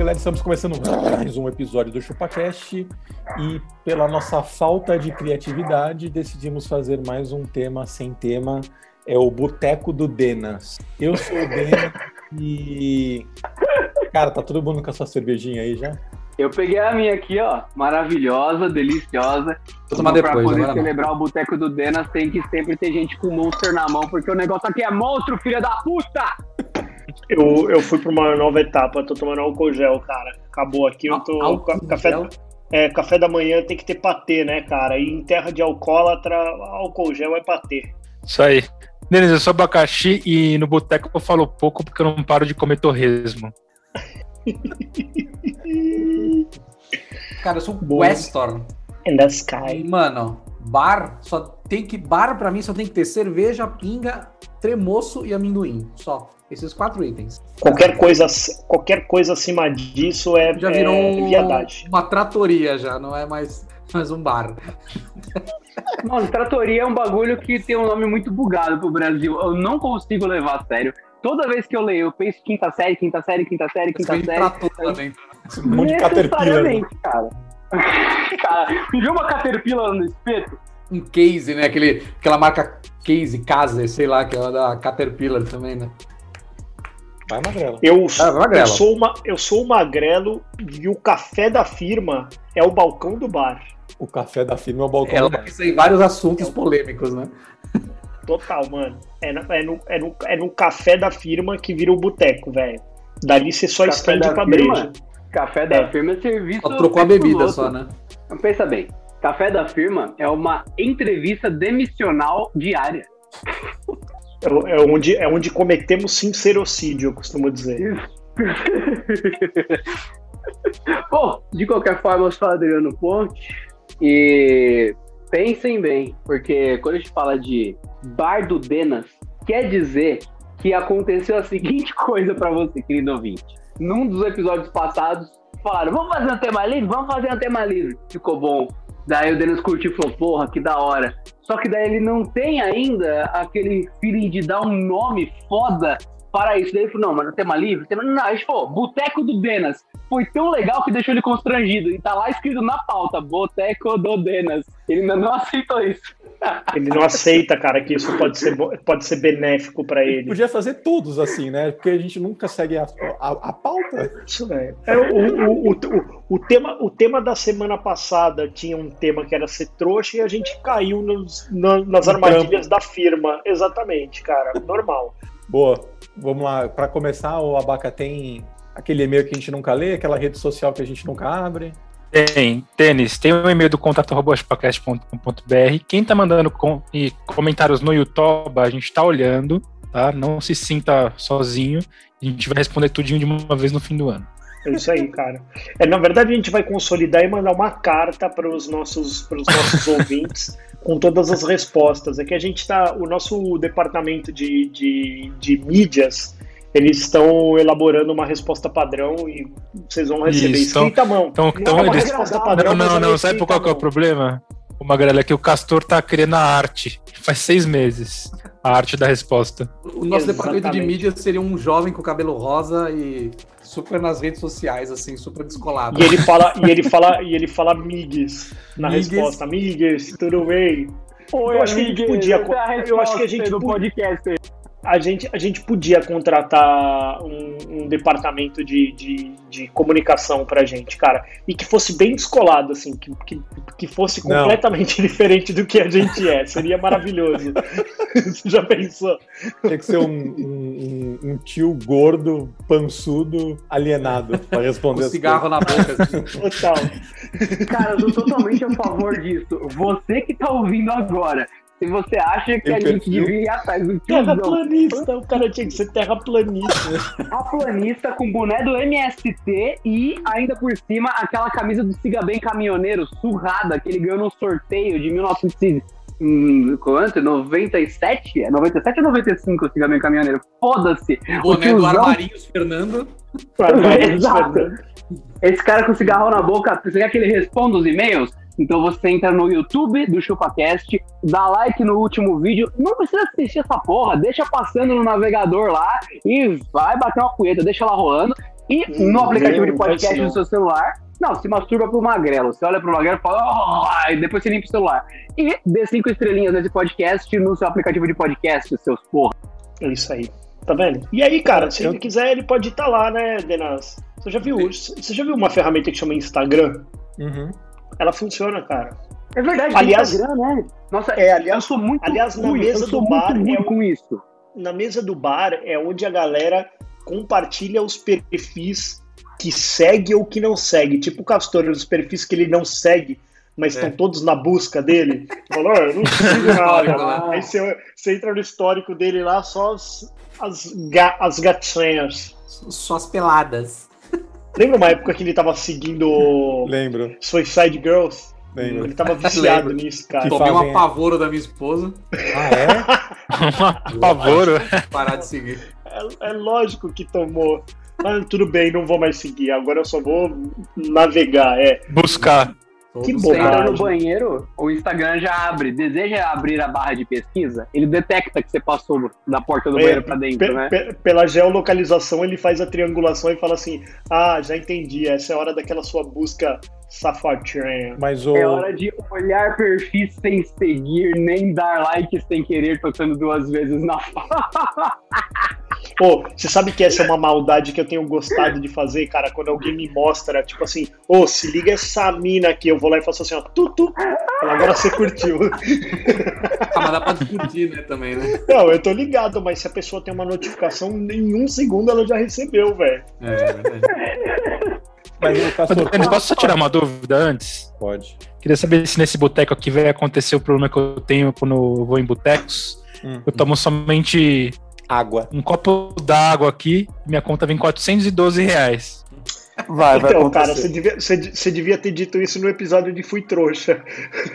Galera. Estamos começando mais um episódio do ChupaCast e, pela nossa falta de criatividade, decidimos fazer mais um tema sem tema. É o Boteco do Denas. Eu sou o Denas e. Cara, tá todo mundo com a sua cervejinha aí já? Eu peguei a minha aqui, ó, maravilhosa, deliciosa. Vou tomar Pra depois, poder agora não. celebrar o Boteco do Denas, tem que sempre ter gente com monster na mão, porque o negócio aqui é monstro, filha da puta! Eu, eu fui pra uma nova etapa, tô tomando álcool gel, cara. Acabou aqui, eu tô. Ca- café, gel? é, café da manhã tem que ter patê, né, cara? E em terra de alcoólatra, álcool gel é patê. Isso aí. Denis, eu sou abacaxi e no boteco eu falo pouco porque eu não paro de comer torresmo. Cara, eu sou Boa. Westorn. In the sky. mano, bar só tem que. Bar pra mim só tem que ter cerveja, pinga, tremoço e amendoim. Só. Esses quatro itens. Qualquer coisa, qualquer coisa acima disso é, Já virou é um- viadagem. uma tratoria já, não é mais, mais um bar. Mano, tratoria é um bagulho que tem um nome muito bugado pro Brasil. Eu não consigo levar a sério. Toda vez que eu leio, eu penso quinta série, quinta série, quinta série, quinta vem série. trator também. Um monte de caterpillar. né? Cara. cara, me viu uma caterpillar no espeto? Um case, né? Aquele, aquela marca case, case, sei lá, que é da Caterpillar também, né? Vai, Magrela. Eu, Ah, vai, eu, sou uma, eu sou o magrelo e o café da firma é o balcão do bar. O café da firma é o balcão Ela do bar. em vários assuntos polêmicos, né? Total, mano. É no, é, no, é, no, é no café da firma que vira o boteco, velho. Dali você só Café estende pra firma? breja. Café da É. firma é serviço. Só trocou a bebida só, né? Então, pensa bem. Café da firma é uma entrevista demissional diária. É, é onde, é onde cometemos sincerocídio, eu costumo dizer. Bom, de qualquer forma, eu sou Adriano Ponte e pensem bem, porque quando a gente fala de Bar do Denas, quer dizer que aconteceu a seguinte coisa pra você, querido ouvinte. Num dos episódios passados, falaram: vamos fazer um tema livre? Vamos fazer um tema livre. Ficou bom. Daí o Denis curtiu e falou: porra, que da hora. Só que daí ele não tem ainda aquele feeling de dar um nome foda para isso. Daí ele falou: não, mas no tema livre? Tema... Não, a gente falou: Boteco do Denas. Foi tão legal que deixou ele constrangido. E tá lá escrito na pauta: Boteco do Denas. Ele ainda não aceitou isso. Ele não aceita, cara, que isso pode ser, pode ser benéfico pra ele. Podia fazer todos assim, né? Porque a gente nunca segue a, a, a pauta. Isso, velho. É, o, o, o, o, o tema, o tema da semana passada tinha um tema que era ser trouxa e a gente caiu nos, na- nas armadilhas da firma. Exatamente, cara. Normal. Boa. Vamos lá. Para começar, o Abaca tem aquele e-mail que a gente nunca lê, aquela rede social que a gente nunca abre. Tem, Denis, tem um e-mail do contato arroba chupacast.com.br. Quem tá mandando com, e comentários no YouTube, a gente tá olhando, tá? Não se sinta sozinho. A gente vai responder tudinho de uma vez no fim do ano. É isso aí, cara. É, na verdade, a gente vai consolidar e mandar uma carta para os nossos, pros nossos ouvintes com todas as respostas. É que a gente tá. O nosso departamento de, de, de mídias. Eles estão elaborando uma resposta padrão e vocês vão receber Isso, então- escrita à mão. Então, Não então é eles. resposta padrão, Não, não, ela não. é Sabe por qual que é o problema? O Magrela é que o Castor tá criando a arte. Faz seis meses. A arte da resposta. O nosso departamento de Exatamente. mídia seria um jovem com cabelo rosa e super nas redes sociais, assim, super descolado. E ele fala, e ele fala, e ele fala migues na Migues. resposta. Migues, tudo bem? Oi, Eu acho que a gente podia- essa é a eu acho que a gente do podia- podcast. A gente, a gente podia contratar um, um departamento de, de, de comunicação pra gente, cara. E que fosse bem descolado, assim, que, que, que fosse Não. completamente diferente do que a gente é. Seria maravilhoso. Você já pensou? Tinha que ser um, um- um- um tio gordo, pançudo, alienado para Com responder as cigarro na boca. assim. Total. Cara, eu sou totalmente a favor disso. Você que tá ouvindo agora, Se você acha que Tem a gente devia ir atrás do tiozão Terraplanista, o cara tinha que ser terraplanista. terraplanista com boné do MST e ainda por cima aquela camisa do Siga Bem Caminhoneiro surrada que ele ganhou no sorteio de 1900 hum, quanto? 97? É 97 ou 95 o Siga Bem Caminhoneiro? Foda-se! O boné do tiozão- Armarinhos Fernando. Exato. Esse cara com cigarro na boca, você quer que ele responda os e-mails? Então você entra no YouTube do ChupaCast, dá like no último vídeo, não precisa assistir essa porra, deixa passando no navegador lá e vai bater uma punheta, deixa lá rolando. E no Hum, aplicativo de podcast do seu celular, não, se masturba pro magrelo. Você olha pro magrelo e fala, oh, e depois você limpa o celular. E dê cinco estrelinhas nesse podcast no seu aplicativo de podcast, seus porra. É isso aí. Tá vendo? E aí, cara, se Eu- ele quiser, ele pode estar lá, né, Denas? Você já viu? Você já viu uma ferramenta que chama Instagram? Uhum. Ela funciona, cara. É verdade, Aliás- Instagram, né? Nossa, É, aliás, eu sou muito aliás, na ruim, mesa eu sou do muito bar ruim é o- com isso. na mesa do bar é onde a galera compartilha os perfis que segue ou que não segue. Tipo o Castor, os perfis que ele não segue, mas É. estão todos na busca dele. Falou, "Ah, eu não sigo Histórico, nada. Aí você, você entra no histórico dele lá, só as, as, ga- as gatinhas. Só as peladas. Lembra uma época que ele tava seguindo Lembro, Suicide Girls? lembro. Ele tava viciado Lembro. nisso, cara. Que Tomei fazem- um apavoro da minha esposa. Ah, é? Pavoro. Parar de seguir. É, é lógico que tomou. Mas tudo bem, não vou mais seguir. Agora eu só vou navegar. É. Buscar. Que Todos Você entra no banheiro, o Instagram já abre. Deseja abrir a barra de pesquisa? Ele detecta que você passou da porta do É, banheiro pra dentro, né? pe- pela geolocalização, ele faz a triangulação e fala assim: Ah, já entendi. Essa é a hora daquela sua busca safadinha. Mas o. É hora de olhar perfis sem seguir, nem dar like sem querer, tocando duas vezes na fala. Pô, você sabe que essa é uma maldade que eu tenho gostado de fazer, cara? Quando alguém me mostra, tipo assim, ô, se liga essa mina aqui, eu vou lá e faço assim, ó, tu, tu. Fala, Agora você curtiu. Ah, mas dá pra discutir, né, também, né? Não, eu tô ligado, mas se a pessoa tem uma notificação, em um segundo ela já recebeu, velho. É, é verdade. Mas Castor, Denis, posso só tirar uma dúvida antes? Pode. Queria saber se nesse boteco aqui vai acontecer o problema que eu tenho quando eu vou em botecos. Hum. Eu tomo somente Água. um copo d'água aqui, minha conta vem 412 reais. Vai, Então, cara, você devia, você, você devia ter dito isso no episódio de Fui Trouxa.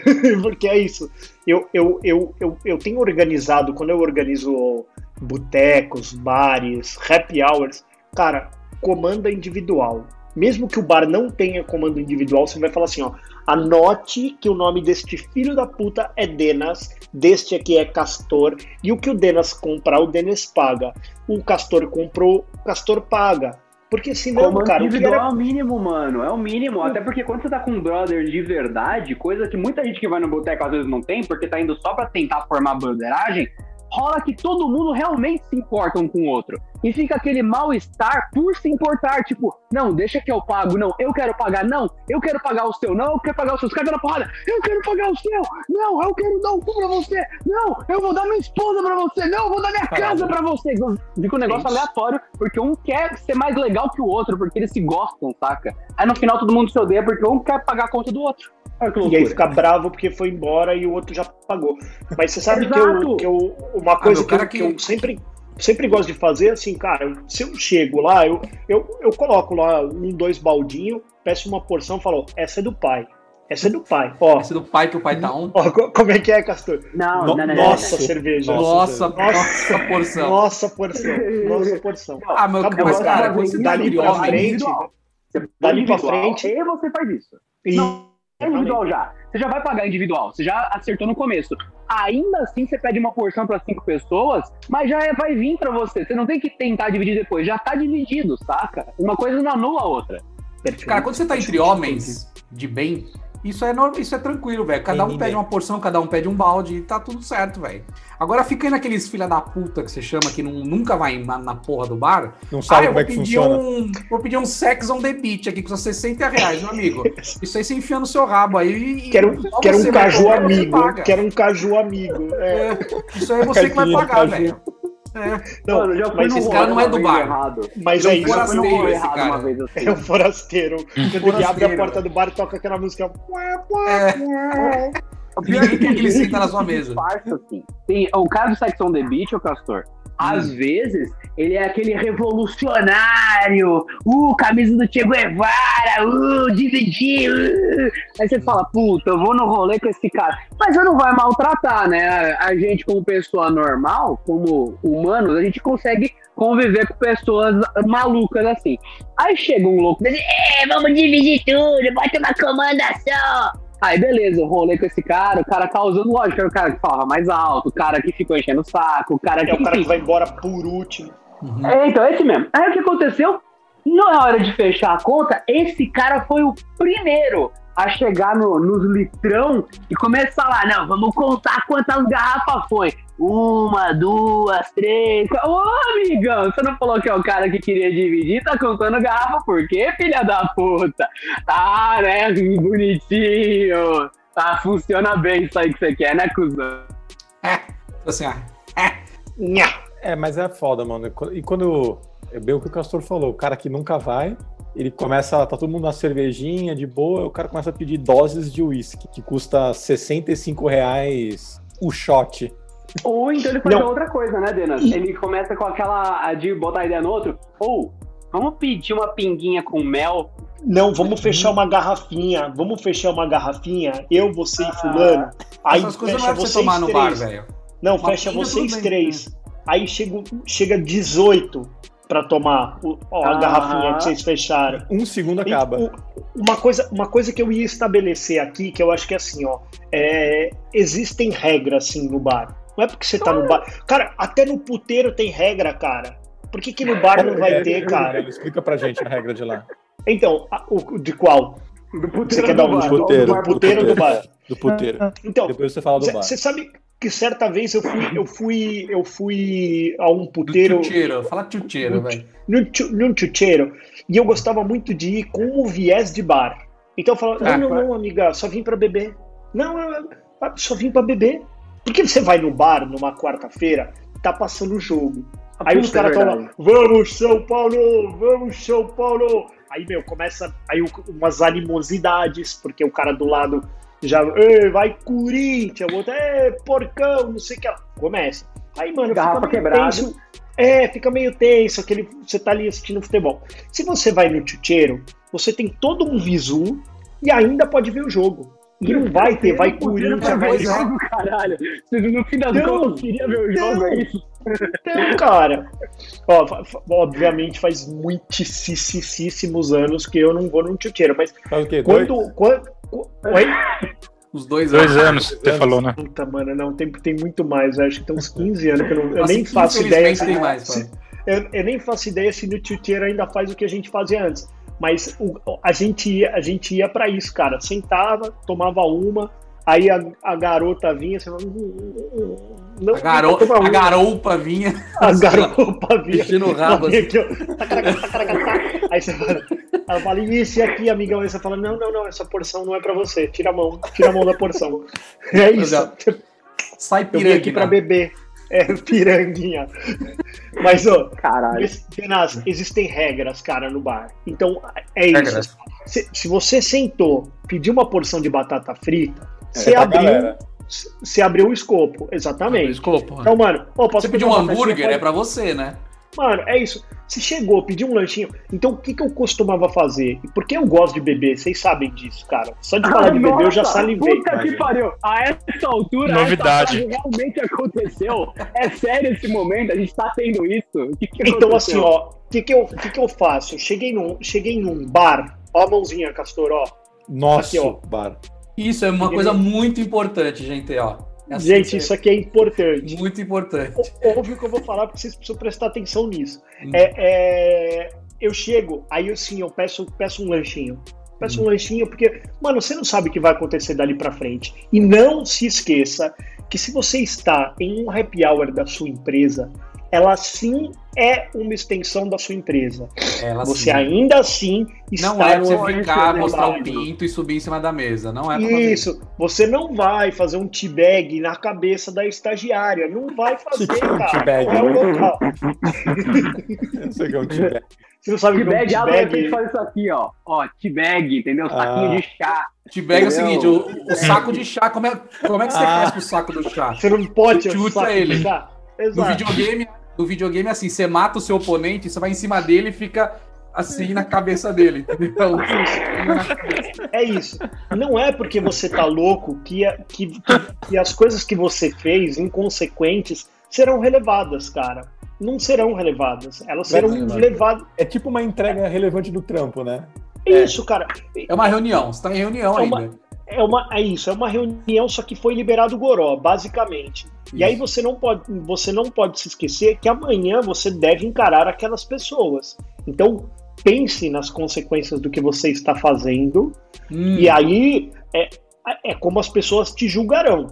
Porque é isso. Eu, eu, eu, eu, eu tenho organizado, quando eu organizo botecos, bares, happy hours, cara, comanda individual. Mesmo que o bar não tenha comando individual, você vai falar assim, ó. Anote que o nome deste filho da puta é Denas, deste aqui é Castor, e o que o Denas comprar, o Denas paga. O Castor comprou, o Castor paga. Porque senão, Comando cara, o que individual era é o mínimo, mano. É o mínimo. Até porque quando você tá com um brother de verdade, coisa que muita gente que vai no boteco às vezes não tem, porque tá indo só pra tentar formar bandeiragem, rola que todo mundo realmente se importa um com o outro. E fica aquele mal-estar por se importar. Tipo, não, deixa que eu pago. Não, eu quero pagar. Não, eu quero pagar o seu. Não, eu quero pagar o seu. Os caras na porrada. Eu quero pagar o seu. Não, eu quero dar o cu pra você. Não, eu vou dar minha esposa pra você. Não, eu vou dar minha casa pra você. Fica um negócio Gente. aleatório, porque um quer ser mais legal que o outro, porque eles se gostam, saca? Aí no final todo mundo se odeia porque um quer pagar a conta do outro. Que E aí fica bravo porque foi embora e o outro já pagou. Mas você sabe que eu, que eu- uma coisa meu, que, eu, que que- eu sempre, sempre gosto de fazer, assim, cara, se eu chego lá, eu, eu, eu coloco lá um, dois baldinhos, peço uma porção e falo, essa é do pai. Essa é do pai. Ó, Esse do pai que o pai tá on. ó co- como é que é, Castor? Não, No- não, não, Nossa, não. cerveja. Nossa, Nossa. nossa porção. Nossa porção. Nossa porção. Ah, meu, Acabou, mas, cara, cara, tá dali pra individual, frente, põe dali pra individual frente- E você faz isso. Não, É individual já. Você já vai pagar individual. Você já acertou no começo. Ainda assim, você pede uma porção para cinco pessoas, mas já é- vai vir para você. Você não tem que tentar dividir depois. Já tá dividido, saca? Uma coisa não anula a outra. Cara, quando você tá entre homens de bem, isso é, isso é tranquilo, velho. Cada um pede uma porção, cada um pede um balde e tá tudo certo, velho. Agora fica aí naqueles filha da puta que você chama que não- nunca vai na, na porra do bar. Não Ah, sabe eu como vou é que pedir, funciona. um, vou pedir um sex on the beach aqui, que custa 60 reais, meu amigo. Isso aí você enfia no seu rabo aí e. Quero, quero um caju amigo. Quero um caju amigo. É. É, isso aí é você que vai pagar, velho. É. Não, Mano, já mas esse cara não é do bar. Errado. Mas é é um isso. Forasteiro esse cara. uma vez assim. É o forasteiro. Quando ele abre a porta do bar e toca aquela música. É. O pior quer que ele senta na sua mesa. disfarça, assim. Tem, o cara do Sex on the Beach, o Castor, às vezes ele é aquele revolucionário, uh, camisa do Che Guevara, uh, dividir, uh. Aí você fala, puta, eu vou no rolê com esse cara. Mas você não vai maltratar, né? A gente, como pessoa normal, como humanos, a gente consegue conviver com pessoas malucas assim. Aí chega um louco dele, é, vamos dividir tudo, bota uma comanda só. Aí beleza, eu rolê com esse cara, o cara causando, lógico, era o cara que falava mais alto, o cara que ficou enchendo o saco, o cara que. É o cara que vai embora por último. Uhum. É, então, esse mesmo. Aí o que aconteceu? Na hora de fechar a conta, esse cara foi o primeiro a chegar no, nos litrão e começar lá, não, vamos contar quantas garrafas foi. Uma, duas, três. Ô, amigão, você não falou que é o cara que queria dividir? Tá contando garrafa por quê, filha da puta? Ah, né? Bonitinho. Tá, funciona bem isso aí que você quer, né, cuzão? É, assim, ó. Nha. É, mas é foda, mano. E quando. É bem o que o Castor falou, o cara que nunca vai, ele começa. Tá todo mundo na cervejinha, de boa, o cara começa a pedir doses de uísque, que custa 65 reais o shot. Ou então ele faz Não. outra coisa, né, Denas? Ele começa com aquela de botar a ideia no outro. Ou, vamos pedir uma pinguinha com mel. Não, vamos fechar uma garrafinha. Vamos fechar uma garrafinha. Eu, você Ah. e fulano. Aí Essas coisas não fecha é pra você vocês tomar no bar, três. velho. Não, Uma fecha vocês bem. três. Aí chega, chega 18 pra tomar o- ó, a Ah. garrafinha que vocês fecharam. Um segundo E, acaba. o- uma, coisa, uma coisa que eu ia estabelecer aqui, que eu acho que é assim, ó. é, existem regras, assim, no bar. Não é porque você tá no bar. Cara, até no puteiro tem regra, cara. Por que, que no bar não vai É, ter, cara? Explica pra gente a regra de lá. Então, a- o, de qual? Do puteiro Você quer dar um do puteiro, do bar do puteiro do bar? Do puteiro. Então, Depois você fala do bar. você sabe que certa vez eu fui, eu fui, eu fui a um puteiro tchutcheiro. Fala tchutcheiro, Do- velho. num, chu- num chucheiro e eu gostava muito de ir com o viés de bar. Então eu falava, Ah, não, não, não, amiga, só vim pra beber. Não, eu- eu- só vim pra beber. Por que você vai no bar numa quarta-feira, tá passando o jogo? Aí os caras estão lá, vamos São Paulo, vamos São Paulo. Aí, meu, começa aí umas animosidades, porque o cara do lado já, "Ei, vai Corinthians, o outro, é porcão, não sei o que. lá." Começa. Aí, mano, Garrafa fica meio quebrada. tenso. É, fica meio tenso, aquele, você tá ali assistindo futebol. Se você vai no chucheiro, você tem todo um visu e ainda pode ver o jogo. E não vai ter, vai Corinthians, vai jogo, caralho. No fim das Não, contas, queria ver o jogo, é isso? Então, cara, ó, obviamente faz muitíssimos anos que eu não vou num chucheiro, mas Faz o quê? Dois? quando. quando qu- Oi? Os dois Dois anos, você anos. falou, né? Puta, mano, não, tem, tem muito mais, acho que tem uns 15 anos que eu, não, eu nem faço ideia. tem mais, se- eu, eu nem faço ideia se no chucheiro ainda faz o que a gente fazia antes. Mas o- a, gente ia, a gente ia pra isso, cara. Sentava, tomava uma, aí a, a garota vinha, você falava. "Hum, hum, hum, Não, A, garo... a uma." garoupa vinha. A garopa vinha. Mexendo o rabo, assim. aqui. Aí você fala, ela fala, e esse aqui, amigão? Aí você fala, não, não, não, essa porção não é pra você. Tira a mão, tira a mão da porção. É isso. Sai Eu vim aqui pra beber. É, piranguinha. Mas, ó, Caralho. mas, Benaz, existem regras, cara, no bar. Então, é isso. Regras. Se, se você sentou, pediu uma porção de batata frita, É você abriu, galera. você abriu o escopo. Exatamente. Desculpa. Então, mano, ó, posso Você pedir pediu um hambúrguer, é pra você, né? Mano, é isso. Se chegou, pediu um lanchinho. Então, o que, que eu costumava fazer? E Porque eu gosto de beber, vocês sabem disso, cara. Só de falar de beber, eu já Nossa, salivei. Puta que pariu. A essa altura, Novidade. essa realmente aconteceu. É sério esse momento? A gente tá tendo isso? O que que Então, assim, ó, o que, que, eu, o que, que eu faço? Eu cheguei num, cheguei num bar, ó a mãozinha, Castor, ó. Aqui, ó. bar. Isso é uma coisa muito importante, gente, ó. É assim Gente, isso aqui é importante. Muito importante. Ó- Óbvio que eu vou falar porque vocês precisam prestar atenção nisso. Hum. É, é, eu chego, aí eu sim, eu peço, peço um lanchinho. Peço Hum. um lanchinho, porque, mano, você não sabe o que vai acontecer dali pra frente. E não se esqueça que se você está em um happy hour da sua empresa, ela sim é uma extensão da sua empresa. Ela, Você assim, ainda assim está Não é você ficar, mostrar o pinto e subir em cima da mesa. Não é Isso, você não vai fazer um teabag na cabeça da estagiária, não vai fazer, Que que é um cara. teabag? Não é o local. Não sei o que é um tibete. Você não sabe o que é um T-bag, ah, repente teabag? faz isso aqui, ó. Ó, T-bag, entendeu? Saquinho Ah. de chá. T-bag é o seguinte, o, o saco de chá, como é, como é que você Ah. faz com o saco do chá? Você não pode Você chuta sabe, ele. Tá? No Exato. videogame, no videogame, assim, você mata o seu oponente, você vai em cima dele e fica assim na cabeça dele, entendeu? É isso. Não é porque você tá louco que, a- que, que- que as coisas que você fez, inconsequentes, serão relevadas, cara. Não serão relevadas. Elas serão Verdade. levadas. É tipo uma entrega relevante do trampo, né? É isso, cara. É uma reunião, você tá em reunião É uma- ainda. É, uma, é isso, é uma reunião, só que foi liberado o Goró, basicamente. E aí você não, pode, você não pode se esquecer que amanhã você deve encarar aquelas pessoas. Então, pense nas consequências do que você está fazendo. Hum, E aí é, é como as pessoas te julgarão.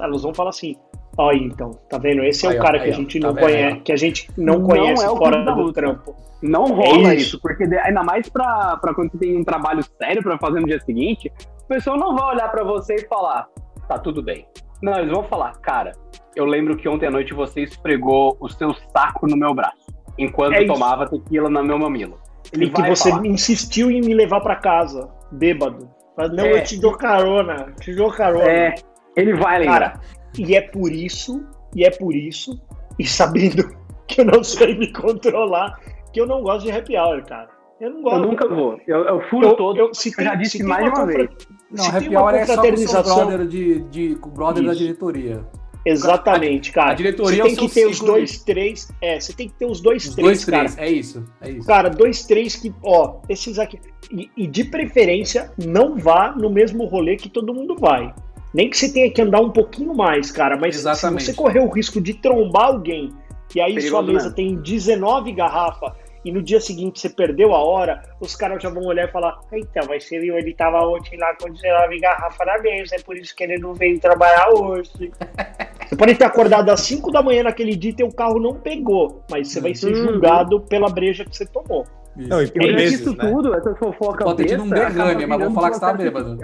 Elas vão falar assim: aí, então, tá vendo? Esse é Aí, o cara aí, que a gente tá não vendo conhece, que a gente não, Não conhece é fora do luta. trampo. Não rola isso. isso. porque ainda mais pra, pra quando você tem um trabalho sério pra fazer no dia seguinte, pessoal não vai olhar pra você e falar, tá tudo bem. Não, eles vão falar, cara, eu lembro que ontem à noite você esfregou o seu saco no meu braço, enquanto É tomava tequila no meu mamilo. Ele E que você falar, insistiu em me levar pra casa, bêbado. Mas não, É. eu te dou carona, te dou carona. É, ele vai lembrar. Cara, e é por isso, e é por isso, e sabendo que eu não sei me controlar, que eu não gosto de happy hour, cara. Eu não gosto. eu nunca vou. Eu, eu furo Eu- todo. eu- se eu tem- já se disse mais uma uma vez. Não, se tem uma é o confraternização- brother, de, de, o brother da Isso. diretoria. Exatamente, cara. a diretoria você é o tem que seu ter os dois, três. É, você tem que ter os dois, Os três, dois, cara. três, é isso, é isso. Cara, dois, três que, ó, esses aqui. E, e de preferência, não vá no mesmo rolê que todo mundo vai. Nem que você tenha que andar um pouquinho mais, cara. Mas Exatamente. se você correr o risco de trombar alguém, e aí sua mesa mesmo. tem 19 garrafas, e no dia seguinte você perdeu a hora, os caras já vão olhar e falar: então, mas você viu, ele tava ontem lá com 19 garrafas na mesa, é por isso que ele não veio trabalhar hoje. Você pode ter acordado às 5 da manhã naquele dia e teu carro não pegou, mas você vai ser Uhum. julgado pela breja que você tomou. Não, e Isso. por isso né? tudo, essas fofocas Pode ter tido um derrame, mas virando falar que você processo bêbado.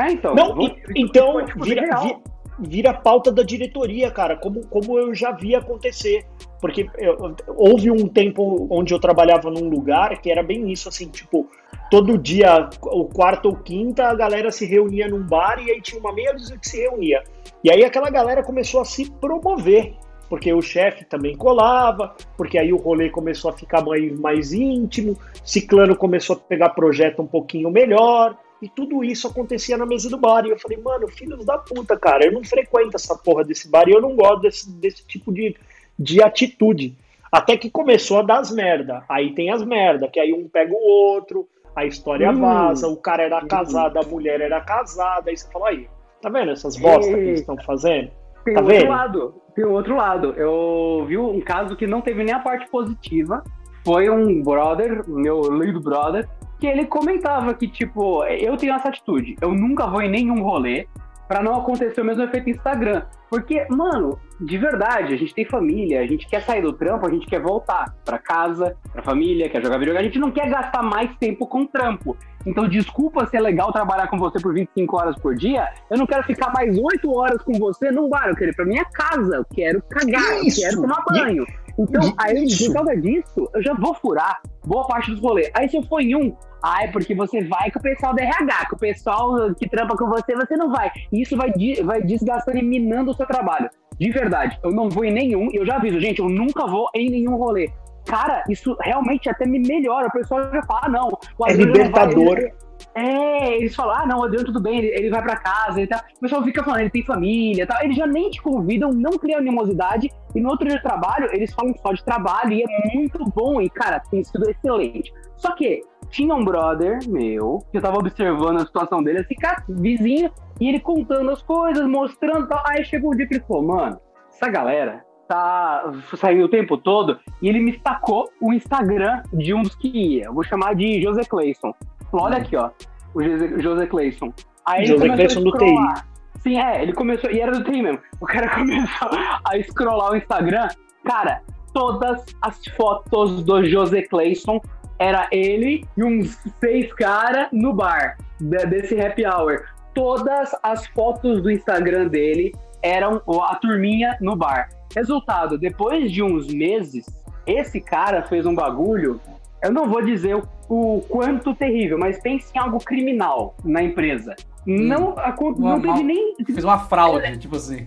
É, então. Não, vou- e- então vira, real. vi- vira pauta da diretoria, cara, como, como eu já vi acontecer. Porque eu- houve um tempo onde eu trabalhava num lugar que era bem isso, assim, tipo, todo dia, o quarto ou quinta, a galera se reunia num bar e aí tinha uma meia dúzia que se reunia. E aí aquela galera começou a se promover, porque o chefe também colava, porque aí o rolê começou a ficar mais, mais íntimo, Ciclano começou a pegar projeto um pouquinho melhor, e tudo isso acontecia na mesa do bar. E eu falei, mano, filhos da puta, cara, eu não frequento essa porra desse bar e eu não gosto desse, desse tipo de, de atitude. Até que começou a dar as merda. Aí tem as merda, que aí um pega o outro, a história Hum. vaza, o cara era casado, a mulher era casada, aí você fala, aí, tá vendo essas bosta que eles estão fazendo? Tem Tá outro vendo? lado. Tem outro lado. Eu vi um caso que não teve nem a parte positiva. Foi um brother, meu lead brother, que ele comentava que, tipo, eu tenho essa atitude. Eu nunca vou em nenhum rolê pra não acontecer o mesmo efeito Instagram. Porque, mano, de verdade, a gente tem família, a gente quer sair do trampo, a gente quer voltar pra casa, pra família, quer jogar videogame, a gente não quer gastar mais tempo com trampo. Então, desculpa se é legal trabalhar com você por 25 horas por dia, eu não quero ficar mais 8 horas com você num bar, eu quero ir pra minha casa, eu quero cagar, Isso! eu quero tomar banho. Então, aí, por causa disso, eu já vou furar boa parte dos rolês. Aí, se eu for em um, ah, é porque você vai com o pessoal da RH, com o pessoal que trampa com você, você não vai. E isso vai, vai desgastando e minando o seu trabalho. De verdade, eu não vou em nenhum, e eu já aviso, gente, eu nunca vou em nenhum rolê. Cara, isso realmente até me melhora. O pessoal já fala, ah, não. o É não vai, libertador. ele- é, eles falam, ah, não, Adriano tudo bem, ele, ele vai pra casa e tal. O pessoal fica falando, ele tem família e tal. Eles já nem te convidam, não criam animosidade. E no outro dia de trabalho, eles falam só de trabalho e é muito bom. E, cara, tem sido excelente. Só que tinha um brother meu, que eu tava observando a situação dele, assim, cara, vizinho, e ele contando as coisas, mostrando tal. Aí chegou um dia que ele falou, mano, essa galera tá saindo o tempo todo, e ele me sacou o Instagram de um dos que ia. Eu vou chamar de José Clayson. Olha aqui, ó, o José, José Clayson. Aí ele José começou a Clayson do TI. Sim, é, ele começou, e era do TI mesmo. O cara começou a scrollar o Instagram Cara, todas as fotos do José Clayson era ele e uns seis caras no bar de- desse happy hour. Todas as fotos do Instagram dele eram a turminha no bar. Resultado, depois de uns meses, esse cara fez um bagulho. Eu não vou dizer o, o quanto terrível, mas pense em algo criminal na empresa. Não, acon- Uma- não teve uma- nem. Fez uma fraude, tipo assim.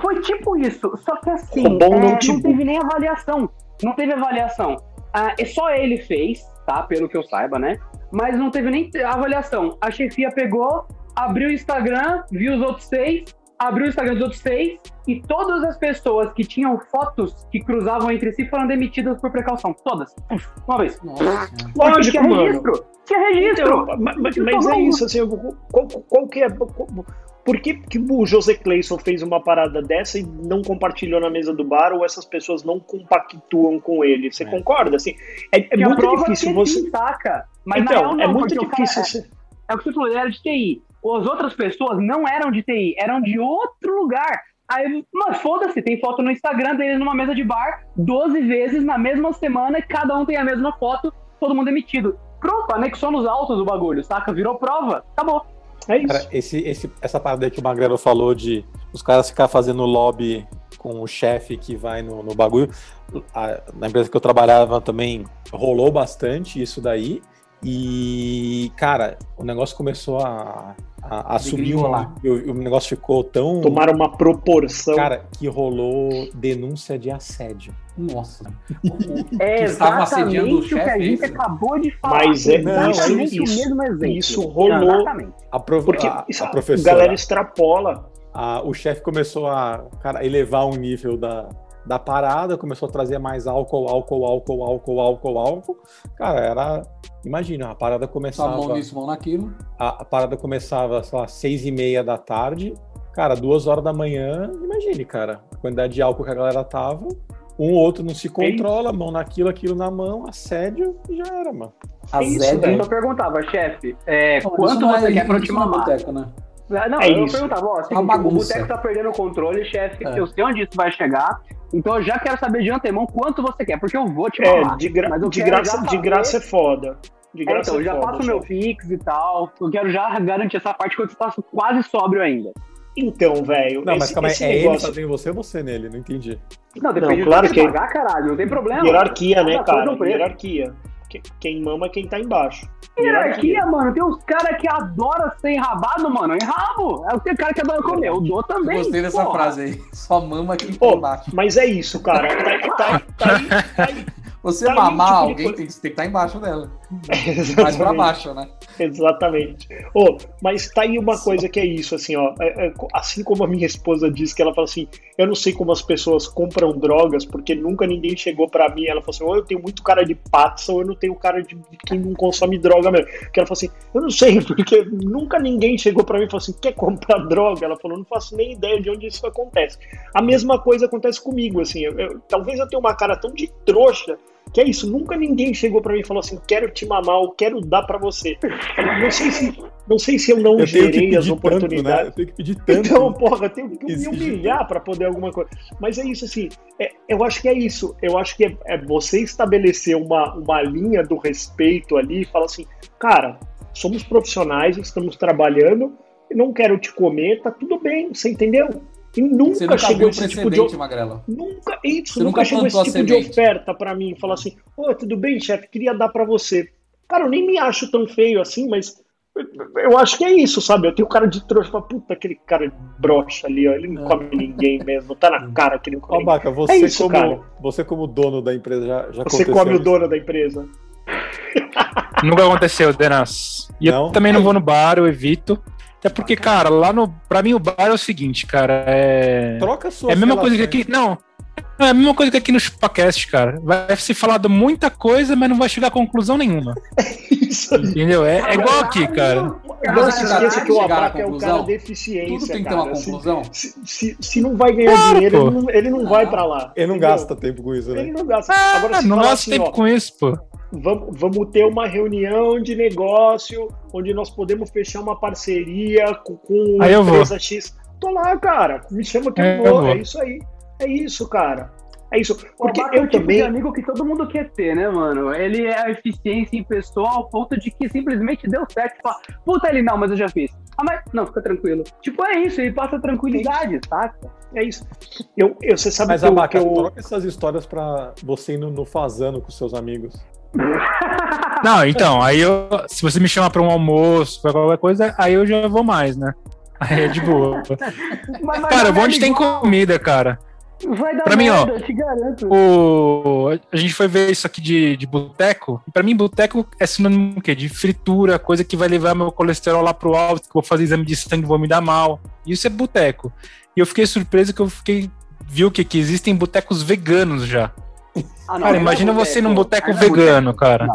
Foi tipo isso, só que assim, é, não notebook. teve nem avaliação. Não teve avaliação. Ah, é só ele fez, tá? Pelo que eu saiba, né? Mas não teve nem avaliação. A chefia pegou, abriu o Instagram, viu os outros seis, abriu o Instagram dos outros seis, e todas as pessoas que tinham fotos que cruzavam entre si foram demitidas por precaução. Todas. Uma vez. Nossa Lógico, tinha mano. registro. Tinha registro. Então, ma- ma- mas, é isso, assim, qual, qual que é. Por que, que o José Clayson fez uma parada dessa e não compartilhou na mesa do bar ou essas pessoas não compactuam com ele? Você É. concorda? Assim, é, é Que muito difícil que você. sim, saca? Mas então, real, não, é muito o cara- difícil. você- É o que você falou, ele era de TI. As outras pessoas não eram de TI, eram de outro lugar. Aí, mas foda-se, tem foto no Instagram deles numa mesa de bar 12 vezes na mesma semana e cada um tem a mesma foto, todo mundo demitido. Pronto, anexou nos autos o bagulho, saca? Virou prova, acabou. É isso. Cara, esse, esse, essa parada aí que o Magrelo falou de os caras ficar fazendo lobby com o chefe que vai no, no bagulho. A- na empresa que eu trabalhava também rolou bastante isso daí. E, cara, o negócio começou a, a, a subir. Um, Degringolar. o, o negócio ficou tão. Tomaram uma proporção. Cara, que rolou denúncia de assédio. Nossa. É Que estava assediando o exatamente o que a chefe, é gente isso? acabou de falar. Mas é Não, exatamente isso- o mesmo exemplo. isso rolou. Exatamente. A, prof, Porque a, isso, a a professora. galera extrapola. a- o chefe começou a cara, elevar o nível da, da parada, começou a trazer mais álcool, álcool, álcool, álcool, álcool, álcool. Cara, era. Imagina, a parada começava. mão nisso, mão naquilo. A, a parada começava, sei lá, seis e meia da tarde. Cara, duas horas da manhã, imagine, cara, a quantidade de álcool que a galera tava. Um ou outro não se controla, mão naquilo, aquilo na mão, assédio e já era, mano. A isso, Zé velho. Eu perguntava, chefe, é, Não, quanto não você é- quer pra te é mamar? boteco, né? Ah, Não, É eu isso. perguntava, ó, seguinte, o boteco tá perdendo o controle, chefe, É. eu sei onde isso vai chegar, então eu já quero saber de antemão quanto você quer, porque eu vou te É, mamar. de, gra- Mas eu de graça, já de graça é foda. De É, graça então, eu é já foda, faço o meu fix e tal, eu quero já garantir essa parte que eu faço quase sóbrio ainda. Então, velho. Não, mas esse- calma aí, esse é ele negócio- fazendo você ou você nele? Não entendi. Não, depende Não, claro que que- você pagar, caralho, não tem problema. Hierarquia, né, cara? é preço. Hierarquia. Que- Quem mama é quem tá embaixo. Hierarquia, mano, tem uns caras que adoram ser enrabado, mano, enrabo. É tem cara que adora comer, eu dou Eu também. gostei dessa porra. frase aí. Só mama quem tá embaixo. mas é isso, cara. Tá, tá, tá tá. Você tá aí, mamar tipo alguém tem, que- tem que estar embaixo dela. Mais Exatamente. baixo, né? Exatamente. Ô, mas tá aí uma coisa que é isso, assim, ó. é- é, assim como a minha esposa disse que ela fala assim, eu não sei como as pessoas compram drogas, porque nunca ninguém chegou pra mim. Ela falou assim, ou eu tenho muito cara de patsa, ou eu não tenho cara de, de quem não consome droga mesmo. Ela falou assim, eu não sei, porque nunca ninguém chegou pra mim e falou assim, quer comprar droga? Ela falou, não faço nem ideia de onde isso acontece. A mesma coisa acontece comigo, assim. eu- eu- talvez eu tenha uma cara tão de trouxa que é isso, nunca ninguém chegou pra mim e falou assim, quero te mamar, ou quero dar pra você. Eu Não sei se, não sei se eu não Eu gerei as pedir tanto, né? oportunidades. Eu tenho que pedir tanto. Então, porra, eu tenho que me humilhar pra poder alguma coisa. Mas é isso, assim, é- eu acho que é isso. Eu acho que é, é você estabelecer uma, uma linha do respeito ali e falar assim, cara, somos profissionais, estamos trabalhando, não quero te comer, tá tudo bem, você entendeu? E nunca, Você nunca chegou o esse tipo de Magrela. Nunca, isso, Você nunca, nunca chegou esse tipo de semente. oferta pra mim, falar assim, ô, tudo bem, chefe, queria dar pra você. Cara, eu nem me acho tão feio assim, mas eu acho que é isso, sabe? Eu tenho cara de trouxa, fala, puta, aquele cara broxa ali, ó, ele não É. come ninguém mesmo, tá na cara que ele não come Ó, ninguém. Baca, você, É isso, como, cara. você como dono da empresa já, já Você come o isso? dono da empresa. Nunca aconteceu, Denas. E Não? eu também não vou no bar, eu evito. Até porque, cara, lá no. Pra mim o bar é o seguinte, cara. É. Troca suas É a mesma coisa que aqui. Não. É a mesma coisa que aqui no ChupaCast, cara. Vai se falar de muita coisa, mas não vai chegar a conclusão nenhuma. Isso. Entendeu? É, é igual aqui, cara. Não se esqueça que o Abaca é o cara deficiência, Tudo tem que ter uma Se- conclusão. Se, se, se não vai ganhar Claro, dinheiro, ele não, ele não vai pra lá. Ele não entendeu? gasta tempo com isso, Ele né? não gasta. Ah, Agora, se não gasto assim, tempo ó, com isso, pô. Vamos, vamos ter uma reunião de negócio onde nós podemos fechar uma parceria com, com Aí eu vou. empresa X. Tô lá, cara. Me chama que É, eu eu vou. É isso aí. É isso, cara. É isso. Porque o Abaca é eu o tipo também. de amigo que todo mundo quer ter, né, mano? Ele é a eficiência em pessoa ao ponto de que simplesmente deu certo. Fala, puta, ele não, mas eu já fiz. Ah, mas não, fica tranquilo. Tipo, é isso, ele passa tranquilidade, saca? É isso. Eu, eu, você sabe Mas, que, eu, Abaca, que eu- troca essas histórias pra você ir no, no fazano com seus amigos. Não, então, aí eu, se você me chamar pra um almoço, pra qualquer coisa, aí eu já vou mais, né? Aí é de boa. Mas vai Cara, onde tem igual. comida, cara. Vai dar Pra mim, ó, merda, te garanto. O... A gente foi ver isso aqui de, de boteco. Pra mim, boteco é sinônimo quê? De fritura, coisa que vai levar meu colesterol lá pro alto, que eu vou fazer exame de sangue, vou me dar mal. Isso é boteco. E eu fiquei surpreso que eu fiquei. Viu que, que existem botecos veganos já. Ah, não, cara, não é imagina você num boteco não é vegano, cara.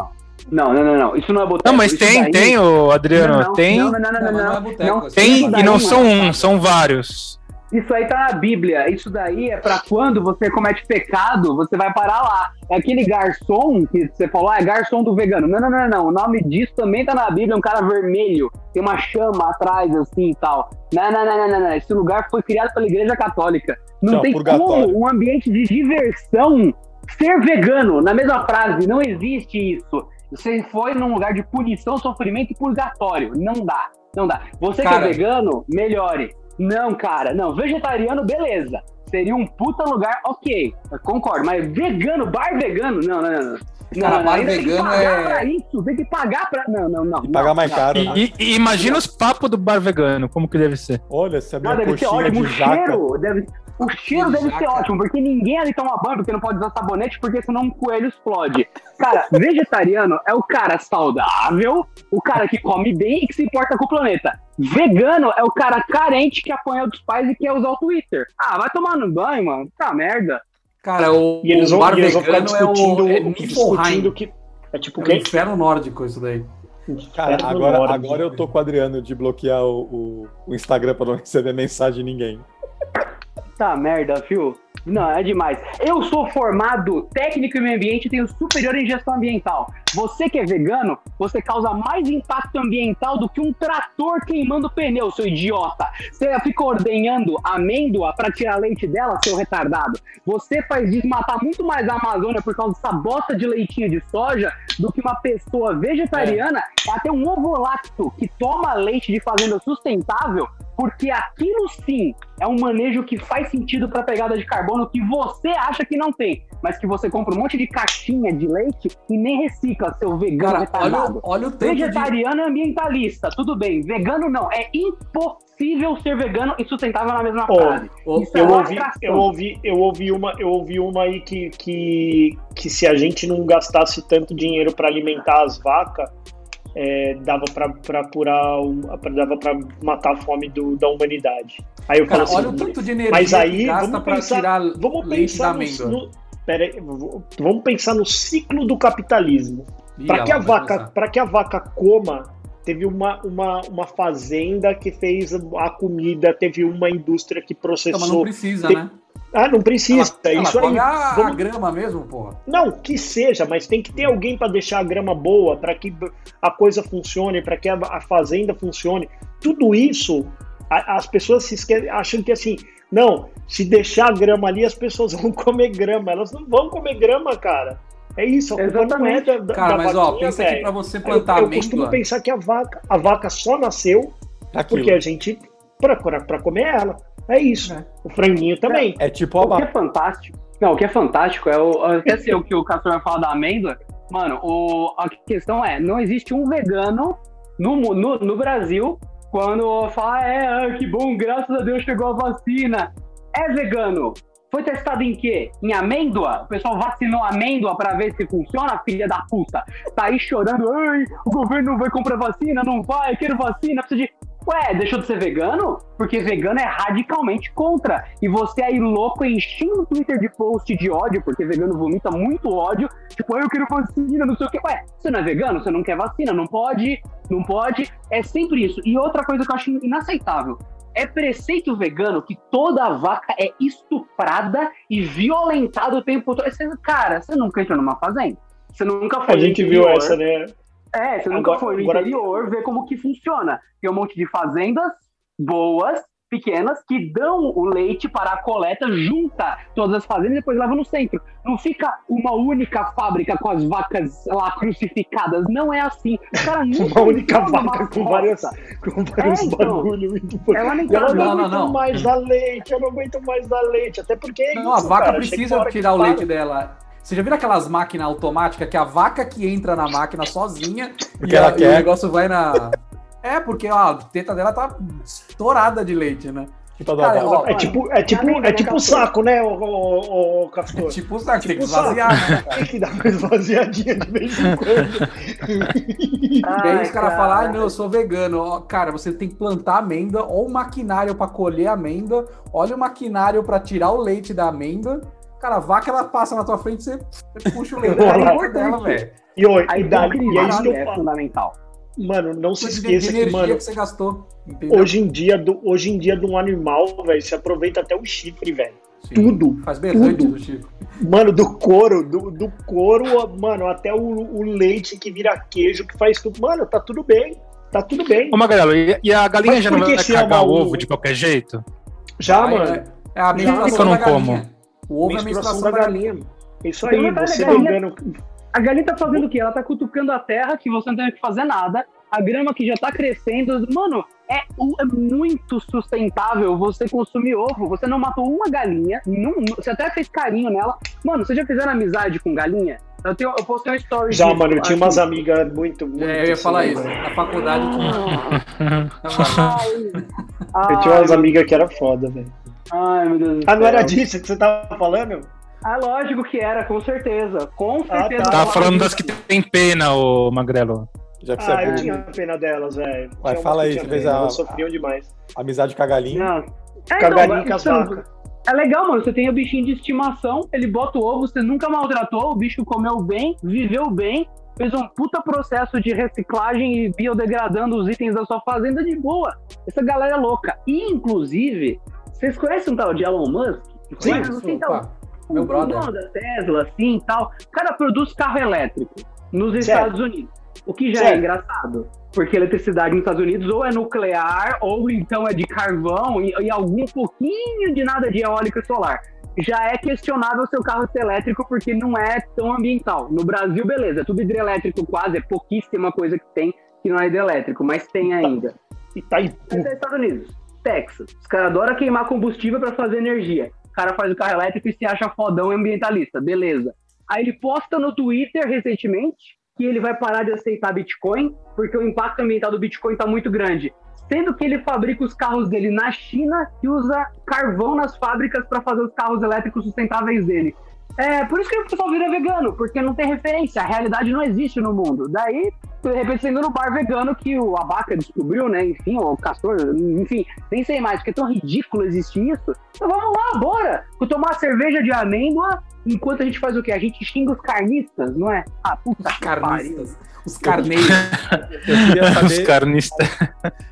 Não, não, não, não. Isso não é boteco. Não, mas tem, daí- tem, ô Adriano. Não, não, tem, Não, não, não, não, Não, não. não é boteco, Não, isso tem, e não mano, são um, são vários. Isso aí tá na Bíblia. Isso daí é pra quando você comete pecado, você vai parar lá. É aquele garçom que você falou, ah, é garçom do vegano. Não, não, não, não. O nome disso também tá na Bíblia, é um cara vermelho. Tem uma chama atrás, assim e tal. Não, não, não, não, não, não. Esse lugar foi criado pela Igreja Católica. Não Chama tem purgatório. como um ambiente de diversão ser vegano na mesma frase. Não existe isso. Você foi num lugar de punição, sofrimento e purgatório. Não dá. Não dá. Você Cara. que é vegano, melhore. Não, cara. Não, vegetariano, beleza. Seria um puta lugar, ok. Eu concordo. Mas vegano, bar vegano, não, não, não. não. Cara, não, bar ainda tem que vegano pagar é- pra isso, tem que pagar pra. Não, não, não. E pagar não, mais não. caro. né? E, e imagina os papos do bar vegano, como que deve ser. Olha, se a Não, minha deve ser de jaca. cheiro deve. O cheiro De deve ser ótimo, porque ninguém ali toma banho, porque não pode usar sabonete, porque senão um coelho explode. Cara, vegetariano é o cara saudável, o cara que come bem e que se importa com o planeta. Vegano é o cara carente que apanha dos pais e quer usar o Twitter. Ah, vai tomar no banho, mano. Tá merda. Cara, o, E eles vão, bar e eles vão ficar vegano é o discutindo, é discutindo que. É tipo É quê? inferno nórdico isso daí. Cara, agora, agora eu tô com o Adriano de bloquear o, o- o Instagram pra não receber mensagem de ninguém. Tá merda, viu? Não, é demais. Eu sou formado técnico em meio ambiente e tenho superior em gestão ambiental. Você que é vegano, você causa mais impacto ambiental do que um trator queimando pneu, seu idiota. Você fica ordenhando amêndoa pra tirar leite dela, seu retardado. Você faz desmatar muito mais a Amazônia por causa dessa bosta de leitinho de soja do que uma pessoa vegetariana, até um ovo lacto que toma leite de fazenda sustentável porque aquilo sim é um manejo que faz sentido para pegada de carbono que você acha que não tem, mas que você compra um monte de caixinha de leite e nem recicla, seu vegano Cara, olha, retardado. o- olha o de... Vegetariano é ambientalista, tudo bem. Vegano não, é impossível ser vegano e sustentável na mesma Ó, frase. o- Isso é Eu uma ouvi, eu ouvi, eu ouvi uma, eu ouvi uma aí que, que, que se a gente não gastasse tanto dinheiro para alimentar as vacas, é, dava para curar, o- dava para matar a fome do, da humanidade. Aí eu Cara, falo olha o assim, tanto de energia mas aí vamos pensar, tirar vamos pensar no, no- aí, vamos pensar no ciclo do capitalismo. Para que a vaca, para que a vaca coma, teve uma, uma, uma fazenda que fez a comida, teve uma indústria que Então, mas não processou. precisa, Tem- né? Ah, não precisa. ela, isso ela aí. a, a vamos- grama mesmo, porra. Não, que seja, mas tem que ter alguém para deixar a grama boa, para que a coisa funcione, para que a, a fazenda funcione. Tudo isso, a- as pessoas se esque- acham que assim, não, se deixar a grama ali, as pessoas vão comer grama. Elas não vão comer grama, cara. É isso, a culpa não é da, da, Cara, da mas ó, vaquinha, pensa que velho. pra você Eu, plantar eu costumo amêndoa... pensar que a vaca, a vaca só nasceu Aquilo. porque a gente para para comer ela. É isso. É. O franguinho também. É tipo a O que é fantástico. Não, o que é fantástico é o. Até sei o que o Castor vai falar da amêndoa. Mano, o, a questão é: não existe um vegano no, no, no Brasil quando fala, é, ah, que bom, graças a Deus chegou a vacina. É vegano. Foi testado em quê? Em amêndoa? O pessoal vacinou amêndoa pra ver se funciona, filha da puta. Tá aí chorando, ai, o governo não vai comprar vacina, não vai, quero vacina, precisa de. Ué, deixou de ser vegano? Porque vegano é radicalmente contra. E você aí louco enchendo o Twitter de post de ódio, porque vegano vomita muito ódio. Tipo, "Ah, eu quero vacina, não sei o quê. Ué, você não é vegano? Você não quer vacina? Não pode, não pode. É sempre isso. E outra coisa que eu acho inaceitável. É preceito vegano que toda vaca é estuprada e violentada o tempo todo. Cara, você nunca entrou numa fazenda? Você nunca foi A gente viu essa, né? É, você nunca Agora- foi no agora- interior ver como que funciona. Tem um monte de fazendas boas, pequenas que dão o leite para a coleta, junta todas as fazendas e depois leva no centro. Não fica uma única fábrica com as vacas lá crucificadas. Não é assim. O cara nunca Uma única vaca com várias, com vários É, então. bagulho muito É E ela não, Não, não, mais dar leite, eu não aguento mais dar leite. Até porque é Não, a isso, vaca cara, precisa tirar o leite dela. Você já viu aquelas máquinas automáticas que a vaca que entra na máquina sozinha e, a- e o negócio vai na. É, porque ó, a teta dela tá estourada de leite, né? Tipo, Cara, ó, É tipo, é tipo, é tipo né, o saco, né, o, o, o Castor? Tipo, sabe, tem que Tipo saco. esvaziar, né? Tem que dar uma esvaziadinha de vez em quando. E aí Ai, os caras cara. falam, ai não, eu sou vegano. Cara, você tem que plantar amêndoa, ou o maquinário pra colher amêndoa, olha o maquinário pra tirar o leite da amêndoa. Cara, a vaca ela passa na tua frente, você, você puxa o leite dela, velho. E, oi, A e, dali, e é isso que eu é falo. fundamental. Mano, não se esqueça que, mano, que você gastou. Entendeu? hoje em dia, do, hoje em dia, de um animal, velho, você aproveita até o chifre, velho. Tudo, Faz berrante tudo. do Chico. Mano, do couro, do, do couro, mano, até o, o leite que vira queijo, que faz tudo. Mano, tá tudo bem. Tá tudo bem. Ô, Magrelo, e, e a galinha Mas já não que vai cagar o o- ovo de qualquer jeito? Já, Aí, mano. É, é a menstruação que eu não galinha. O ovo é a menstruação da galinha. Isso aí, uma você galinha- vegano. A galinha tá fazendo o quê? Ela tá cutucando a terra, que você não tem que fazer nada. A grama que já tá crescendo. Mano, é, é muito sustentável você consumir ovo. Você não matou uma galinha, não- você até fez carinho nela. Mano, vocês já fizeram amizade com galinha? Eu, tenho, eu postei um story Já, disso, mano, eu tinha acho umas que- amigas muito, muito. É, eu ia assim, falar isso. velho. Na faculdade. Ai, Eu tinha umas amigas que era foda, velho. Ai, meu Deus do Ah, não era disso que você tava falando? Ah, lógico que era, com certeza. Com Ah, certeza. tá. Tava falando das que tem pena, ô Magrelo. Já que você Ah, é eu tinha pena delas, velho. Vai, fala aí, você fez a- Elas sofriam demais. Amizade com a galinha. Não. É, Com a então, galinha e com as você- vacas. É legal, mano. Você tem o bichinho de estimação, ele bota o ovo, você nunca maltratou, o bicho comeu bem, viveu bem, fez um puta processo de reciclagem e biodegradando os itens da sua fazenda de boa. Essa galera é louca. E, inclusive, vocês conhecem um tal de Elon Musk? Sim, Conhecem, assim, tal? Opa, meu o brother. dono da Tesla, assim e tal. O cara produz carro elétrico nos Certo. Estados Unidos. O que já é Certo. engraçado. Porque eletricidade nos Estados Unidos ou é nuclear, ou então é de carvão, e, e algum pouquinho de nada de eólica e solar. Já é questionável seu carro ser elétrico porque não é tão ambiental. No Brasil, beleza, é tudo hidrelétrico quase, é pouquíssima coisa que tem que não é hidrelétrico, mas tem ainda. Itaipu. Mas é Estados Unidos, Texas. Os caras adoram queimar combustível para fazer energia. O cara faz o carro elétrico e se acha fodão ambientalista, beleza. Aí ele posta no Twitter recentemente que ele vai parar de aceitar Bitcoin porque o impacto ambiental do Bitcoin está muito grande. Sendo que ele fabrica os carros dele na China e usa carvão nas fábricas para fazer os carros elétricos sustentáveis dele. É por isso que o pessoal vira vegano, porque não tem referência, a realidade não existe no mundo. Daí, de repente, você indo no bar vegano que o Abaca descobriu, né? Enfim, o Castor, enfim, nem sei mais, porque é tão ridículo existir isso. Então vamos lá, bora! Vou tomar cerveja de amêndoa enquanto a gente faz o quê? A gente xinga os carnistas, não é? Ah, puta que pariu. Carnistas. Os carneiros. Eu queria Os saber, carnistas.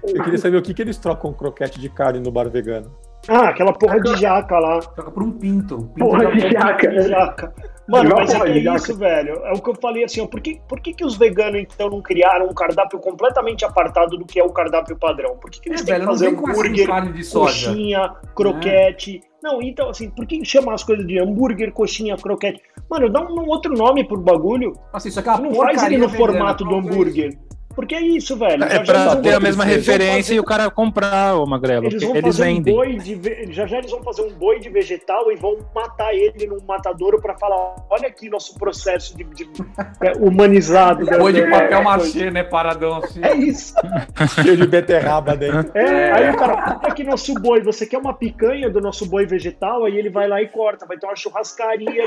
eu queria saber o que, que eles trocam croquete de carne no bar vegano. Ah, aquela porra de jaca lá. Troca por um pinto. Um pinto Porra de jaca. De jaca. Mano, mas é que é isso, velho. É o que eu falei assim, ó. Por que, por que, que os veganos, então, não criaram um cardápio completamente apartado do que é o cardápio padrão? Por que, que eles É, têm velho, que não fazer hambúrguer, carne de soja. coxinha, croquete? Não, então, assim, por que chamar as coisas de hambúrguer, coxinha, croquete? Mano, dá um, um outro nome pro bagulho. Assim, é uma Não faz ele no vegana, formato do é hambúrguer. Porque é isso, velho. É Já já pra eles vão ter a fazer- mesma referência fazer- e o cara comprar, ô Magrelo. Eles vão Eles fazer vendem. um boi de ve- já já eles vão fazer um boi de vegetal e vão matar ele num matadouro pra falar, olha aqui nosso processo de, de- é, humanizado. Boi de da- papel é, machê, né? Paradão assim. É isso. Cheio de beterraba dentro. É, Aí o cara, puta que nosso boi, você quer uma picanha do nosso boi vegetal? Aí ele vai lá e corta, vai ter uma churrascaria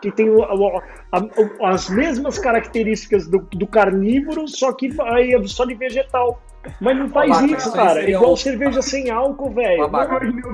que tem o- o- a- as mesmas características do, do carnívoro, só que aí é só de vegetal. Mas não faz Babaca, isso, cara. É igual cerveja sem álcool, velho.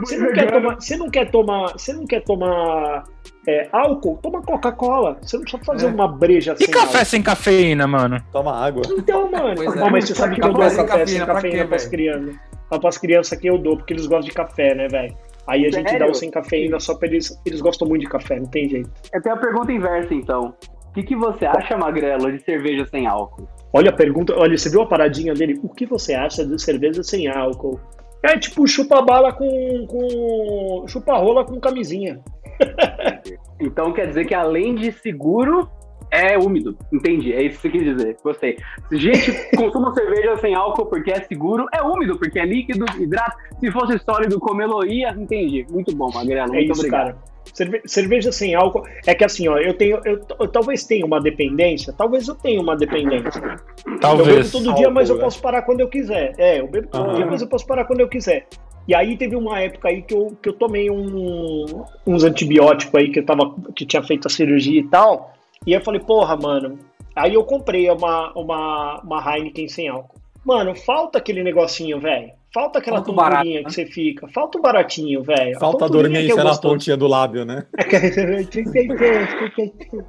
Você não quer tomar, você não quer tomar, você não quer tomar é, álcool? Toma Coca-Cola. Você não precisa fazer É. uma breja E sem café álcool. sem cafeína, mano? Toma água. Então, mano. Pois é. Não, mas você sabe que eu dou Café sem cafeína, pra cafeína quê, pras velho? crianças. Ah, Pras crianças que eu dou, porque eles gostam de café, né, velho? Aí a gente Sério? dá o sem cafeína só pra eles. Eles gostam muito de café, não tem jeito. Eu tenho a pergunta inversa, então. O que, que você acha, Magrelo, de cerveja sem álcool? Olha a pergunta, olha, você viu a paradinha dele? O que você acha de cerveja sem álcool? É tipo chupa-bala com, com. chupa-rola com camisinha. Então quer dizer que além de seguro, é úmido. Entendi, é isso que você quis dizer. Gostei. Se gente consuma cerveja sem álcool porque é seguro, é úmido, porque é líquido, hidrato. Se fosse sólido, comeloria, entendi. Muito bom, Magrelo. É Muito isso, obrigado. cara. Cerve- cerveja sem álcool. É que assim, ó, eu tenho. Eu, eu talvez tenha uma dependência. Talvez eu tenha uma dependência. Eu bebo Talvez. todo dia, mas eu Álcool, posso parar quando eu quiser. É, eu bebo todo Aham. dia, mas eu posso parar quando eu quiser. E aí teve uma época aí que eu, que eu tomei um- uns antibióticos aí que eu tava, que tinha feito a cirurgia e tal. E eu falei, porra, mano. Aí eu comprei uma, uma, uma Heineken sem álcool. Mano, falta aquele negocinho, velho. Falta aquela Falta tonturinha barato, né? que você fica. Falta o baratinho, velho. A Falta a é dormência na pontinha do lábio, né? 33, 33.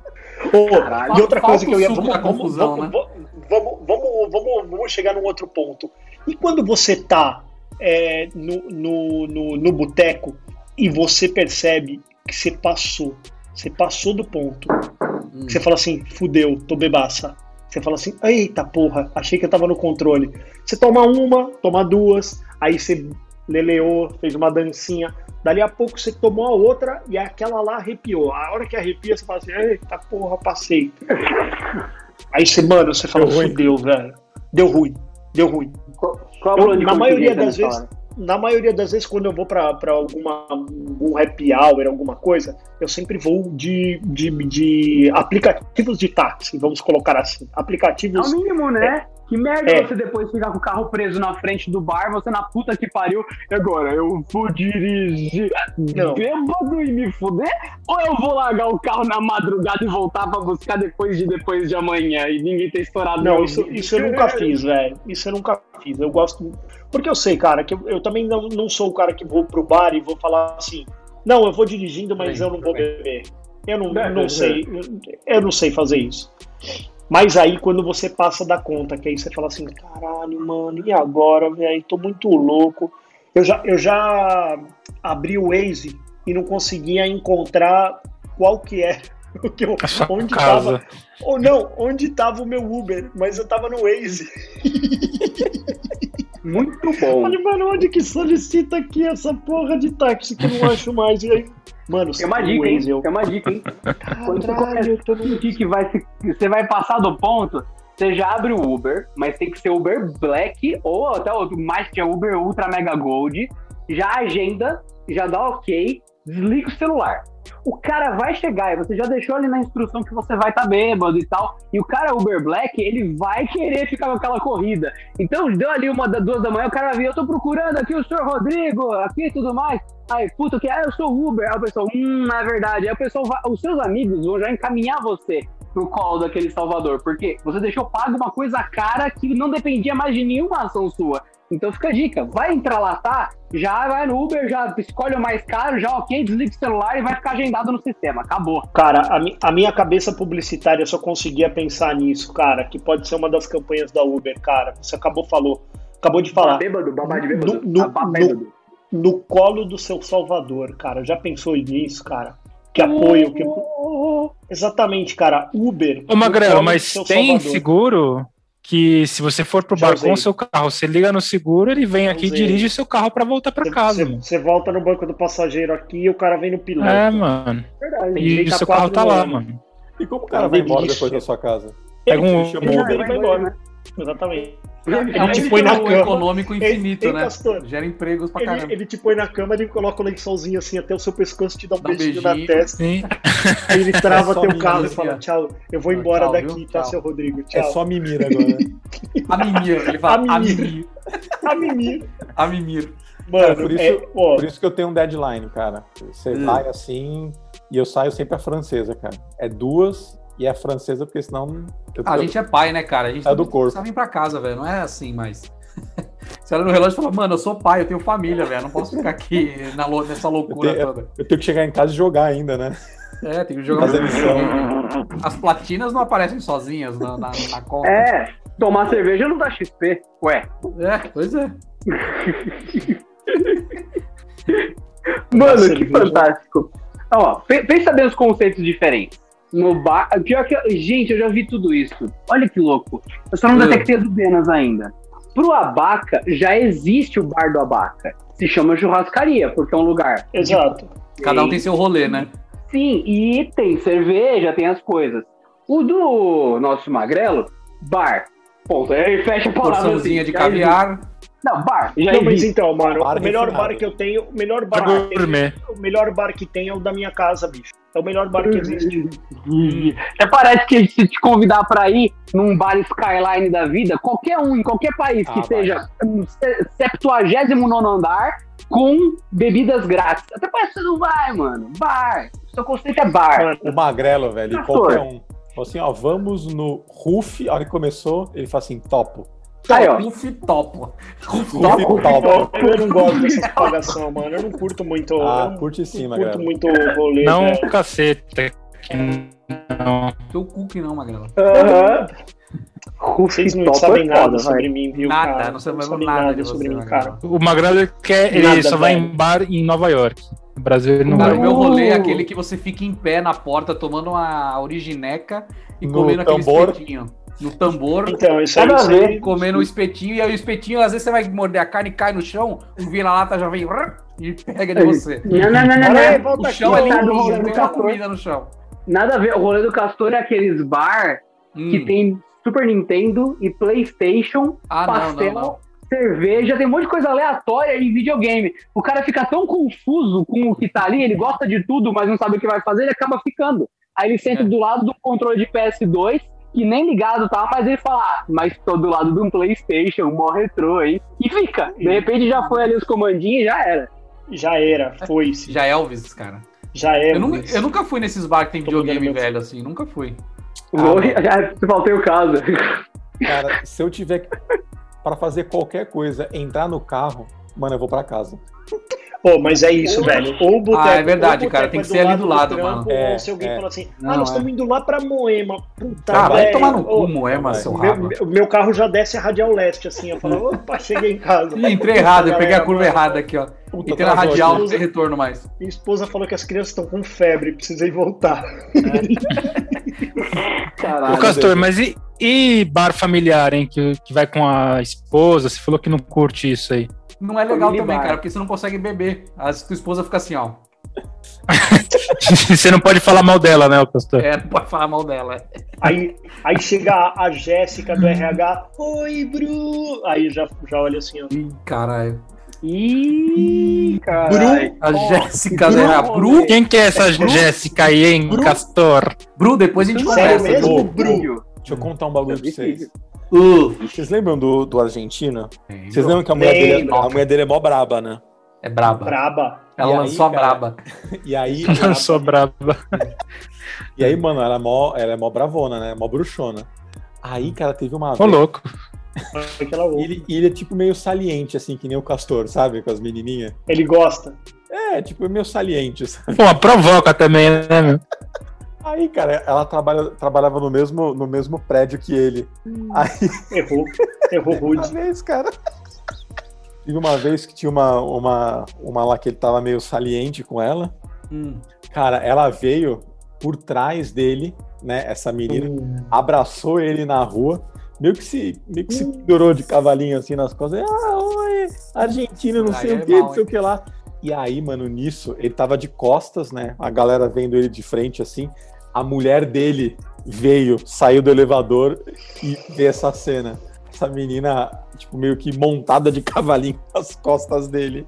Ô, Caralho. e outra Falta coisa que eu ia. vamos, confusão, vamos, né? vamos, vamos, vamos, vamos chegar num outro ponto. E quando você tá é, no, no, no, no boteco e você percebe que você passou, você passou do ponto, Hum. você fala assim, fudeu, tô bebaça. Você fala assim, eita porra, achei que eu tava no controle. Você toma uma, toma duas, aí você leleou, fez uma dancinha. Dali a pouco você tomou a outra e aquela lá arrepiou. A hora que arrepia, você fala assim, eita porra, passei. Aí você, mano, você fala, Deu ruim. fudeu, velho. Deu ruim, deu ruim. Qual, qual Eu, na maioria das vezes? Na maioria das vezes, quando eu vou pra pra alguma um happy hour, alguma coisa, eu sempre vou de, de, de aplicativos de táxi, vamos colocar assim. É Aplicativos. o mínimo, né? Que merda É. você depois ficar com o carro preso na frente do bar, você na puta que pariu. E agora, eu vou dirigir Não. bêbado e me fuder? Ou eu vou largar o carro na madrugada e voltar pra buscar depois de depois de amanhã e ninguém ter estourado Não, isso, isso eu nunca fiz, velho. Isso eu nunca fiz. Eu gosto. Porque eu sei, cara, que eu, eu também não, não sou o cara que vou pro bar e vou falar assim. Não, eu vou dirigindo, mas eu não vou beber. Eu não, É, não é, sei. Eu não sei fazer isso. Mas aí, quando você passa da conta, que aí você fala assim: caralho, mano, e agora, velho? Tô muito louco. Eu já, eu já abri o Waze e não conseguia encontrar qual que é. que eu- sua onde casa. tava. Ou não, onde tava o meu Uber, mas eu tava no Waze. Muito bom. Falei, mano, onde que solicita aqui essa porra de táxi que eu não acho mais? E aí, mano, Tem uma dica, hein? Waze, eu, Tem uma dica, hein? Quando você caralho, começa a sentir que vai se- você vai passar do ponto, você já abre o Uber, mas tem que ser Uber Black ou até outro mais que é Uber Ultra Mega Gold. Já agenda, já dá ok, desliga o celular. O cara vai chegar e você já deixou ali na instrução que você vai estar tá bêbado e tal. E o cara Uber Black, ele vai querer ficar com aquela corrida. Então deu ali uma das duas da manhã, o cara vir, eu tô procurando aqui o senhor Rodrigo, aqui e tudo mais. Aí, puta, que ah, eu sou Uber. Aí o pessoal, hum, é verdade. Aí o pessoal vai, os seus amigos vão já encaminhar você pro colo daquele Salvador, porque você deixou pago uma coisa cara que não dependia mais de nenhuma ação sua. Então fica a dica, vai entrar lá, tá? Já vai no Uber, já escolhe o mais caro, já ok, desliga o celular e vai ficar agendado no sistema. Acabou. Cara, a, mi- a minha cabeça publicitária só conseguia pensar nisso, cara, que pode ser uma das campanhas da Uber, cara. Você acabou falou, acabou de falar. Bêbado, babá de No- no- no- bêbado. No colo do seu Salvador, cara. Já pensou nisso, cara? Que apoio, que Exatamente, cara. Uber. Ô, no Magrelo, mas tem Salvador. seguro que se você for pro Já bar com o seu carro, você liga no seguro, ele vem aqui e dirige seu carro pra voltar pra Você- casa, você, volta no banco do passageiro aqui e o cara vem no piloto. É, mano. Verdade. E direito a seu carro tá lá, mano. E como o cara Uma vai embora depois da sua casa? Pega um- o Uber e vai embora. Exatamente. É Ele um te põe na cama. econômico infinito, Ei, né? pastor. Gera empregos pra Ele, caramba. ele te põe na cama, ele coloca o lençolzinho assim até o seu pescoço, te dá um Dá um beijinho, beijinho. na testa, Sim. aí ele trava É teu carro e fala tchau, eu vou embora tchau, daqui, viu? tá, Tchau. seu Rodrigo, É tchau. só mimir agora. A mimir, ele fala, A a mimir. mimir, A mimimi. a mimir. Mano, Cara, por isso- é, ó, Por isso que eu tenho um deadline, cara. Você Hum. vai assim e eu saio sempre a francesa, cara. É duas e é francesa, porque senão. Eu, Ah, a gente é pai, né, cara? A gente É do corpo. vir pra casa, velho. Não é assim, mas. Você olha no relógio e fala, mano, eu sou pai, eu tenho família, velho. Não posso ficar aqui na nessa loucura Eu tenho- toda. eu tenho que chegar em casa e jogar ainda, né? É, tem que jogar. Fazer missão. As platinas não aparecem sozinhas na, na, na conta. É, tomar cerveja não dá XP. Ué. É, pois é. Mano, que fantástico. Ó, pe- pensa bem os conceitos diferentes. No bar. Pior que. Gente, eu já vi tudo isso. Olha que louco. Eu só não Hum. detectei as Ubenas ainda. pro Abaca já existe o bar do Abaca. Se chama churrascaria, porque é um lugar. Exato. Cada um tem seu rolê, né? Sim, e tem cerveja, tem as coisas. O do nosso magrelo, bar. Ponto. Aí fecha a palavra. Porçãozinha assim, de caviar. existe. Não, bar. Já Não, mas existe. então, mano, Bar o melhor bar que eu tenho, o melhor bar, que tenho, o melhor bar que tem é o da minha casa, bicho. É o melhor bar que existe. É, parece que se te convidar pra ir num bar Skyline da vida, qualquer um, em qualquer país que Ah, seja um se- 79 andar, com bebidas grátis. Até parece que você não vai, mano. Bar. Seu conceito é bar. O Magrelo, velho, Castor. qualquer um. Falou assim, ó, vamos no Ruf. A hora que começou, ele falou assim, topo. Aí, ó. Ruf topo. topo. eu, não gosto dessas pagação, mano. Eu não curto muito. Ah, eu não curte sim, curto Magrelo. muito rolê. Não, velho. caceta. que Não. Teu cu que não, Magrela. Aham. Vocês não Top sabem é nada foda, sobre vai. mim, viu, Nada, cara? não sabemos sabem nada de sobre você, mim, Magrela. cara. O Magrelo ele quer. Ele Nada, só vai velho. em bar em Nova York. No Brasil ele não Cara, vai. o meu rolê é aquele que você fica em pé na porta tomando uma origineca e No comendo aquele espetinho. No tambor, Então, isso aí, a isso aí- comendo o espetinho, e aí o espetinho, às vezes você vai morder a carne e cai no chão, o vira-lata já vem e pega de você. Não, não, não, não, aí, não. O aqui. chão é Tá do limpinho, tem uma Castor. comida no chão. Nada a ver. O rolê do Castor é aqueles bar que Hum. tem Super Nintendo e Playstation, Ah, pastel, não, não. cerveja, tem um monte de coisa aleatória em videogame. O cara fica tão confuso com o que tá ali, ele gosta de tudo, mas não sabe o que vai fazer, ele acaba ficando. Aí ele senta É. do lado do controle de PS2, que nem ligado tá, mas ele fala, ah, mas tô do lado de um Playstation, mó retrô, hein? E fica. De repente já foi ali os comandinhos e já era. Já era, foi-se. Já é Elvis, cara. Já é. Eu, nu- eu nunca fui nesses bar que tem videogame velho, assim, nunca fui. Ah, Vou- já se faltei o caso. Cara, se eu tiver que- pra fazer qualquer coisa, entrar no carro, mano, eu vou pra casa. Pô, mas é isso, velho. Ou o boteco, Ah, é verdade, ou cara, tem é que ser ali do lado, trampo, mano. É, ou se alguém é. fala assim, Não, ah, nós é. estamos indo lá pra Moema. Puta, Ah, vai tomar no cu, Moema, seu o meu, rabo. o meu carro já desce a radial leste, assim. Eu falo, opa, cheguei em casa. Ih, entrei errado, eu peguei a curva errada aqui, ó. Puta, Entrei na radial, não tem retorno mais. Minha esposa falou que as crianças estão com febre, precisei voltar. Caralho. Ô, Castor, mas e, e bar familiar, hein? Que, que vai com a esposa? Você falou que não curte isso aí. Não é legal também, bar. cara, porque você não consegue beber. A tua esposa fica assim, ó. Você não pode falar mal dela, né, ô Castor? É, não pode falar mal dela. Aí, aí chega a, a Jéssica do RH, oi, Bru. Aí já, já olha assim, ó. Ih, caralho. Ih, caralho. A Ó, Jéssica, Bru, né? A Bru, Quem que é essa Jéssica aí, hein, Bru? Castor? Bru, depois a gente Sério conversa. mesmo? Bru. Bru. Deixa eu contar um bagulho pra vocês. Uh, Vocês lembram do, do Argentina? Vocês lembram que a mulher, dele, Lembro. a mulher dele é mó braba, né? é braba. Braba. Ela E aí, lançou a cara? braba. E aí, Eu sou brava. e aí, mano, ela é mó, ela é mó bravona, né? Mó bruxona. Aí, cara, teve uma Ô, vez. louco. Ouve. Ele, ele é tipo meio saliente, assim, que nem o Castor, sabe? Com as menininhas. Ele gosta. É, tipo, meio saliente, sabe? Pô, provoca também, né, meu? Aí, cara, ela trabalha, trabalhava no mesmo, no mesmo prédio que ele. Aí, Errou. Errou uma rude. vez, cara. Teve uma vez que tinha uma, uma, uma lá que ele tava meio saliente com ela. Hum. Cara, ela veio por trás dele, né? Essa menina, abraçou ele na rua, meio que se, meio que se pendurou de cavalinho assim nas costas. Ah, oi, Argentina, não Aí sei é o que, não sei o que lá. E aí, mano, nisso, ele tava de costas, né? A galera vendo ele de frente assim. A mulher dele veio, saiu do elevador e vê essa cena. Essa menina, tipo, meio que montada de cavalinho nas costas dele.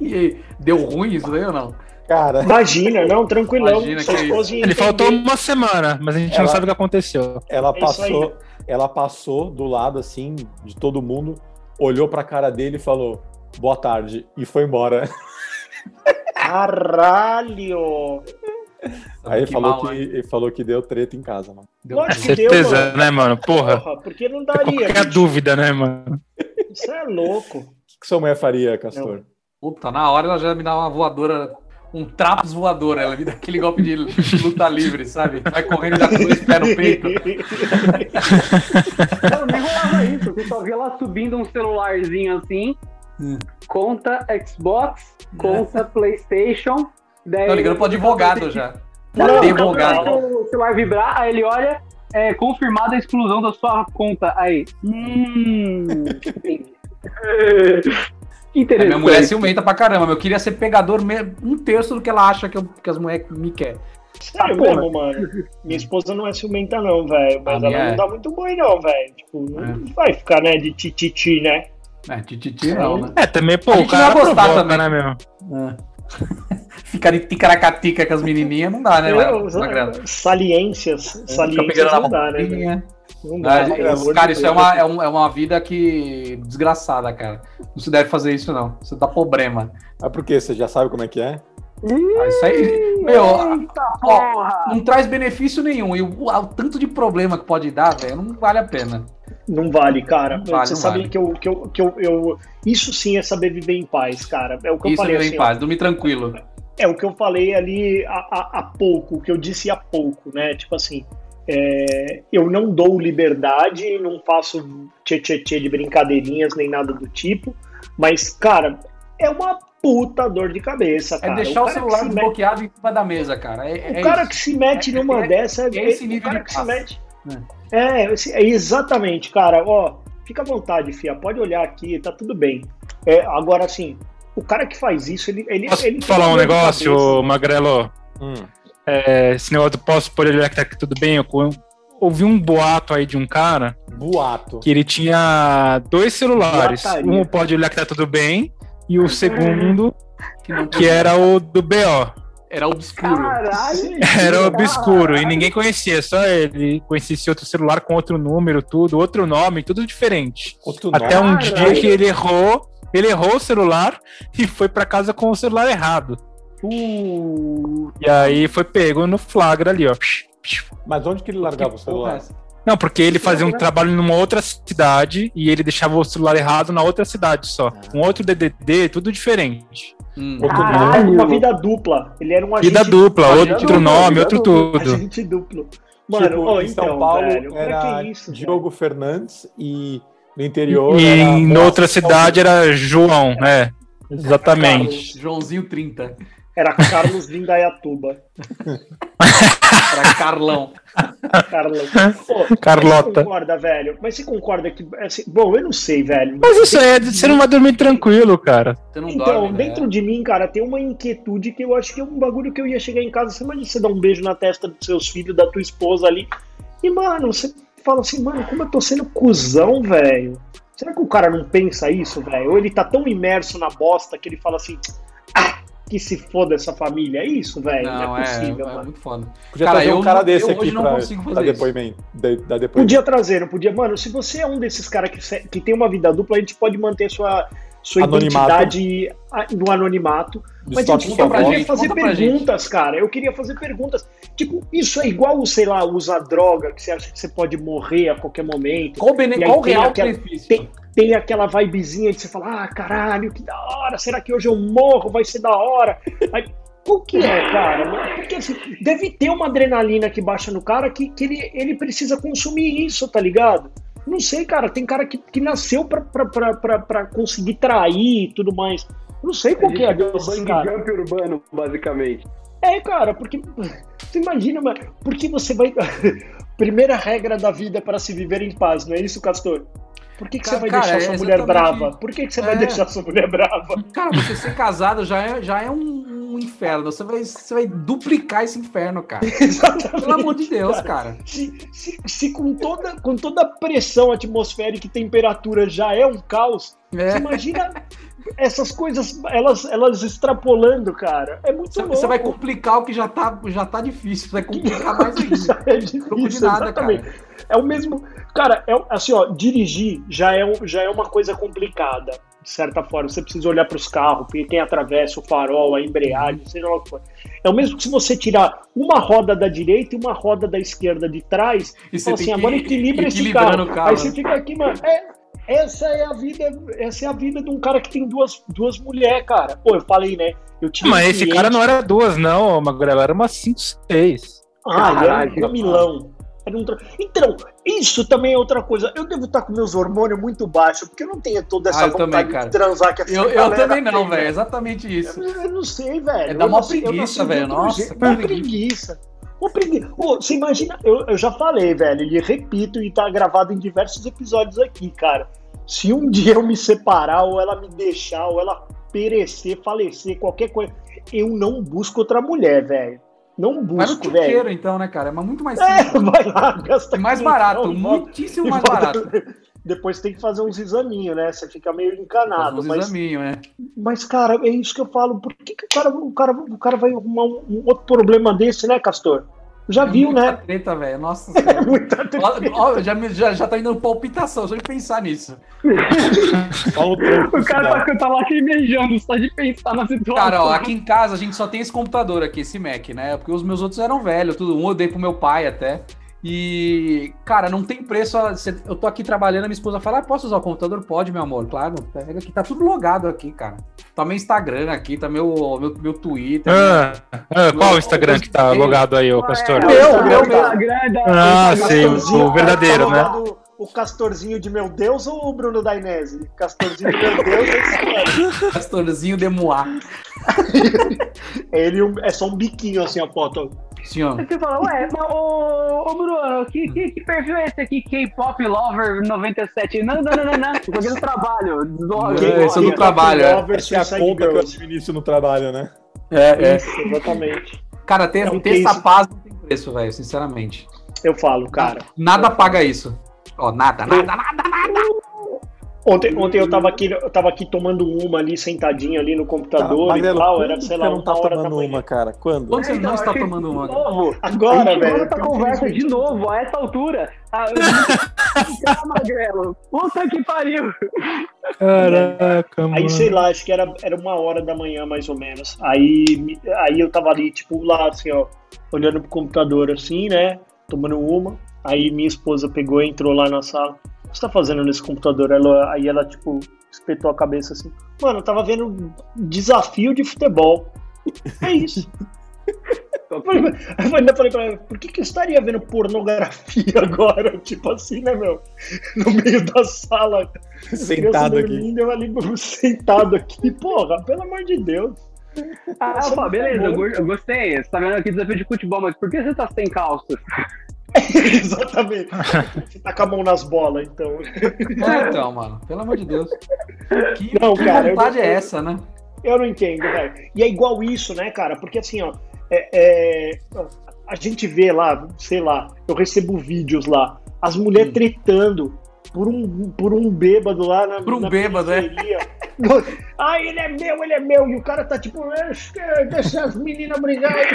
E aí, deu ruim isso aí ou não? Cara, Imagina, não, tranquilão. Imagina que Ele faltou uma semana, mas a gente não Ela- sabe o que aconteceu. ela É passou, ela passou do lado assim de todo mundo, olhou pra cara dele e falou: "Boa tarde" e foi embora. Caralho! Aí ele Que falou mal, que falou que deu treta em casa, mano. Deu- Lógico que deu, Certeza, mano. né, mano? Porra. Porra, porque não daria. Qualquer bicho. dúvida, né, mano? Isso é louco. O que, que sua mulher faria, Castor? Puta, na hora ela já me dá uma voadora, um trapos voador. Ela me dá aquele golpe de luta livre, sabe? Vai correndo e dá com dois pés no peito. Não, nem rolava isso. Você só via ela subindo um celularzinho assim. Hum. Conta Xbox, conta PlayStation. Daí Tô ligando pro advogado já. Não, Advogado. O celular vibrar, aí ele olha. é confirmada a exclusão da sua conta. Aí. Hum. A Interessante. minha mulher é ciumenta pra caramba. Eu queria ser pegador um terço do que ela acha que, eu- que as mulheres me querem. Sério porra. mesmo, mano. Minha esposa não é ciumenta, não, velho. Mas ela minha não é. dá muito boi, não, velho. Tipo, não vai ficar, né, de tititi, né? É, tititi não, né? É, também, pô, o cara vai gostar provoca, também. né, meu? É. Ficar de ticaracatica com as menininhas não dá, né, Eu-? Magrelo? saliências. Saliências na não dá, né? Não dá. Ah, amor de cara, isso é uma, é, um- é uma vida que. desgraçada, cara. Não se deve fazer isso, não. Isso dá problema. Ah, por quê? Você já sabe como é que é? Ah, isso aí. Meu, Eita ó, porra! não traz benefício nenhum. E o, o tanto de problema que pode dar, velho, não vale a pena. Não vale, cara. Não vale, Você não sabe vale. que, eu, que, eu, que eu, eu- Isso sim é saber viver em paz, cara. É o que eu Isso falei é assim, em ó. paz, dormir tranquilo. É o que eu falei ali há, pouco, o que eu disse há pouco, né? Tipo assim, é, eu não dou liberdade, não faço tchê-tchê-tchê de brincadeirinhas nem nada do tipo, mas, cara, é uma puta dor de cabeça, É cara. deixar o, que celular se mete- desbloqueado em cima da mesa, cara. É, O é cara isso. que se mete É- numa é- dessa é esse o nível cara de que se mete. É, esse- é exatamente, cara. Ó, fica à vontade, Fia. Pode olhar aqui, tá tudo bem. É, agora, assim, o cara que faz isso, ele. ele Posso ele falar um negócio, Magrelo? Hum. É, esse negócio do posso poder olhar que tá tudo bem, eu ouvi um boato aí de um cara Boato. que ele tinha dois celulares. Boataria. Um pode olhar que tá tudo bem, e o segundo, Que era o do BO. Era obscuro. Caralho! Era obscuro e ninguém conhecia, só ele conhecia esse outro celular com outro número, tudo, outro nome, tudo diferente. Outro Até nome. um Caralho. dia que ele errou, ele errou o celular e foi pra casa com o celular errado. Uh, E aí foi pego no flagra ali, ó. Mas onde que ele largava o Que é celular? essa? Não, porque ele fazia um trabalho numa outra cidade e ele deixava o celular errado na outra cidade só. Um outro DDD, tudo diferente. Hum. Caralho. nome. Uma vida dupla. Ele era um agente Vida dupla, outro nome, outro duplo, tudo. Agente duplo. Mano, Tipo, ó, em então, São Paulo velho, era que isso, Diogo Fernandes e no interior E era em Boa outra São cidade era João, né? Exatamente. Joãozinho 30. velho? Era Carlos de Indaiatuba. Era Carlão. Carlos. Pô, Carlota. Você concorda, velho? Mas você concorda que. Assim, bom, eu não sei, velho. Mas isso aí, é- você não vai dormir tranquilo, cara. Você não Então, dorme, né? dentro de mim, cara, tem uma inquietude que eu acho que é um bagulho que eu ia chegar em casa. Você imagina você dar um beijo na testa dos seus filhos, da tua esposa ali. E, mano, você fala assim, mano, como eu tô sendo cuzão, velho. Será que o cara não pensa isso, velho? Ou ele tá tão imerso na bosta que ele fala assim, ah, que se foda essa família. É isso, velho. Não, Não, é é, possível, é mano. muito foda. Podia Cara, trazer um eu cara não- desse eu aqui hoje não pra consigo fazer depoimento. Da, dar depoimento. Podia trazer, não podia. Mano, se você é um desses caras que, que tem uma vida dupla, a gente pode manter sua, sua Anonimato. identidade no anonimato. Mas, Estoque gente, sua eu pra queria gente, fazer conta perguntas, cara. Eu queria fazer perguntas. Tipo, isso é igual, sei lá, usar droga, que você acha que você pode morrer a qualquer momento. Qual o, bene... Qual o tem real aquela- benefício? tem- Tem aquela vibezinha de você falar, ah, caralho, que da hora, será que hoje eu morro? Vai ser da hora. Aí, o que é, cara? Porque assim, deve ter uma adrenalina que baixa no cara que, que ele, ele precisa consumir isso, tá ligado? Não sei, cara. Tem cara que, que nasceu pra, pra, pra, pra, pra conseguir trair e tudo mais. Não sei qual que é desses bang cara. jump urbano, basicamente. É, cara, porque. Você imagina, mano, por que você vai. Primeira regra da vida é para se viver em paz, não é isso, Castor? Por que, que você Cara, vai cara, deixar é sua mulher brava? Por que, que você vai É. deixar sua mulher brava? Cara, você ser casado já é, já é um inferno. Você vai, você vai duplicar esse inferno, cara. Exatamente. Pelo amor de Deus, cara. Se, se, se com, toda, com toda a pressão atmosférica e temperatura já é um caos, você É. imagina essas coisas, elas, elas extrapolando, cara. É muito Você, louco. você vai complicar o que já tá, já tá difícil. Você vai complicar mais ainda. É Troco de difícil, nada, exatamente. cara. É o mesmo. Cara, é, assim, ó, dirigir já é, já é uma coisa complicada, de certa forma. Você precisa olhar para os carros, porque quem atravessa o farol, a embreagem, seja lá o que for. É o mesmo que se você tirar uma roda da direita e uma roda da esquerda de trás, E fala você assim, agora equilibra esse carro. carro, Aí né? você fica aqui, mano. É, essa é a vida, essa é a vida de um cara que tem duas, duas mulheres, cara. Pô, eu falei, né? Eu tive Mas um esse cliente- cara não era duas, não, Magrela, era umas 5, 6. Ah, ele era Caralho, um comilão. Um tra- Então, isso também é outra coisa. Eu devo estar com meus hormônios muito baixos, porque eu não tenho toda essa Ah, vontade também, de transar que essa Eu, eu também não, velho. Exatamente isso. Eu, eu não sei, velho. É dar uma preguiça, velho. Nossa, Uma preguiça. preguiça. Ô, pregui- Ô, você imagina, eu, eu já falei, velho, e repito, e tá gravado em diversos episódios aqui, cara. Se um dia eu me separar, ou ela me deixar, ou ela perecer, falecer, qualquer coisa, eu não busco outra mulher, velho. Não Vai no busco, velho. então, né, cara? É muito mais É, simples. vai lá, gasta É mais barato, volta- muitíssimo mais barato. Depois tem que fazer uns examinhos, né? Você fica meio Faz encanado. uns Mas, examinhos, né? mas, cara, é isso que eu falo. Por que, que o, cara, o, cara, o cara vai arrumar um, um outro problema desse, né, Castor? Já É viu, muita né? treta, velho. Nossa É senhora. muita treta. Ó, ó, já, me- já, já tá indo palpitação, só de pensar nisso. Tronco O cara tá, tá lá lacrimejando só de pensar na situação. Cara, ó, aqui em casa a gente só tem esse computador aqui, esse Mac, né? Porque os meus outros eram velhos, tudo. Um eu dei pro meu pai até. E, cara, não tem preço. Eu tô aqui trabalhando, a minha esposa fala: ah, posso usar o computador? Pode, meu amor, claro. Pega aqui, tá tudo logado aqui, cara. Tá meu Instagram aqui, tá meu, meu, meu Twitter. Ah, ah, qual o Instagram que tá logado aí, ô Castor? É, Meu, o meu, Instagram da- Ah, sim, o, Castorzinho, verdadeiro, tá né? logado O Castorzinho de meu Deus ou o Bruno Dainese? Castorzinho de meu Deus é. Pastorzinho de Moá. Ele é só um biquinho assim a foto. Sim, ó. Você fala, ué, mas ô, ô Bruno, que, que, que perfil é esse aqui? K-Pop Lover 97? Não, não, não, não, não. Isso aqui é do trabalho. É, isso é do trabalho, é. Essa é a conta que eu administro no trabalho, né? É, é. Isso, exatamente. Cara, ter, É um ter essa paz não tem preço, velho, sinceramente. Eu falo, cara. Nada paga isso. Ó, nada, nada, nada. Ontem, ontem eu tava aqui, eu tava aqui tomando uma ali, sentadinho ali no computador Magrelo, e tal. Era, sei lá, não tá uma hora da tomando manhã. uma, cara? Quando? Quando você não Então, está achei tomando De uma? novo. Agora, velho. volta a conversa de novo, a essa altura. Ah, eu... Ah, Magrelo. Puta que pariu. Caraca, mano. Aí, sei lá, acho que era, era uma hora da manhã, mais ou menos. Aí, aí eu tava ali, tipo, lá, assim, ó, olhando pro computador, assim, né? Tomando uma. Aí minha esposa pegou e entrou lá na sala. O que você tá fazendo nesse computador? Ela, aí ela, tipo, espetou a cabeça assim. Mano, eu tava vendo desafio de futebol. É isso. Eu ainda falei pra ela, por que, que eu estaria vendo pornografia agora? Tipo assim, né, meu? No meio da sala. Sentado aqui. Eu ali sentado aqui. Porra, pelo amor de Deus. Ah, Nossa, opa, beleza, eu gostei. Você tá vendo aqui desafio de futebol, mas por que você tá sem calça? Exatamente. Você tá com a mão nas bolas, então. É, então, mano. Pelo amor de Deus. Que, Não, que cara, eu vontade não- é essa, né? Eu não entendo, velho. E é igual isso, né, cara? Porque assim, ó, é- é, a gente vê lá, sei lá, eu recebo vídeos lá, as mulheres Hum. tretando por um, por um bêbado lá na, Por um na bêbado, é. Ah, ele é meu, ele é meu. E o cara tá tipo, "É, deixa as meninas brigarem.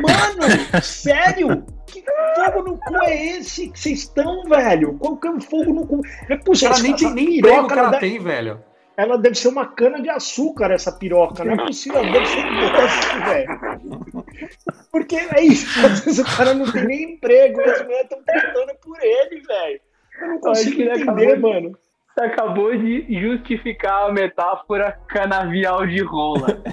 Mano, sério? Que fogo no cu é esse que vocês estão, velho? Qual que é o fogo no cu? É possível, cara nem tem nem piroca, que ela ela tem, velho. ela deve ser uma cana de açúcar, essa piroca. Não é possível, ela deve ser um doce, velho. Porque é isso, às vezes o cara não tem nem emprego as mulheres estão tentando por ele, velho. Eu não consigo entender, acabou mano. Você acabou de justificar a metáfora canavial de rola.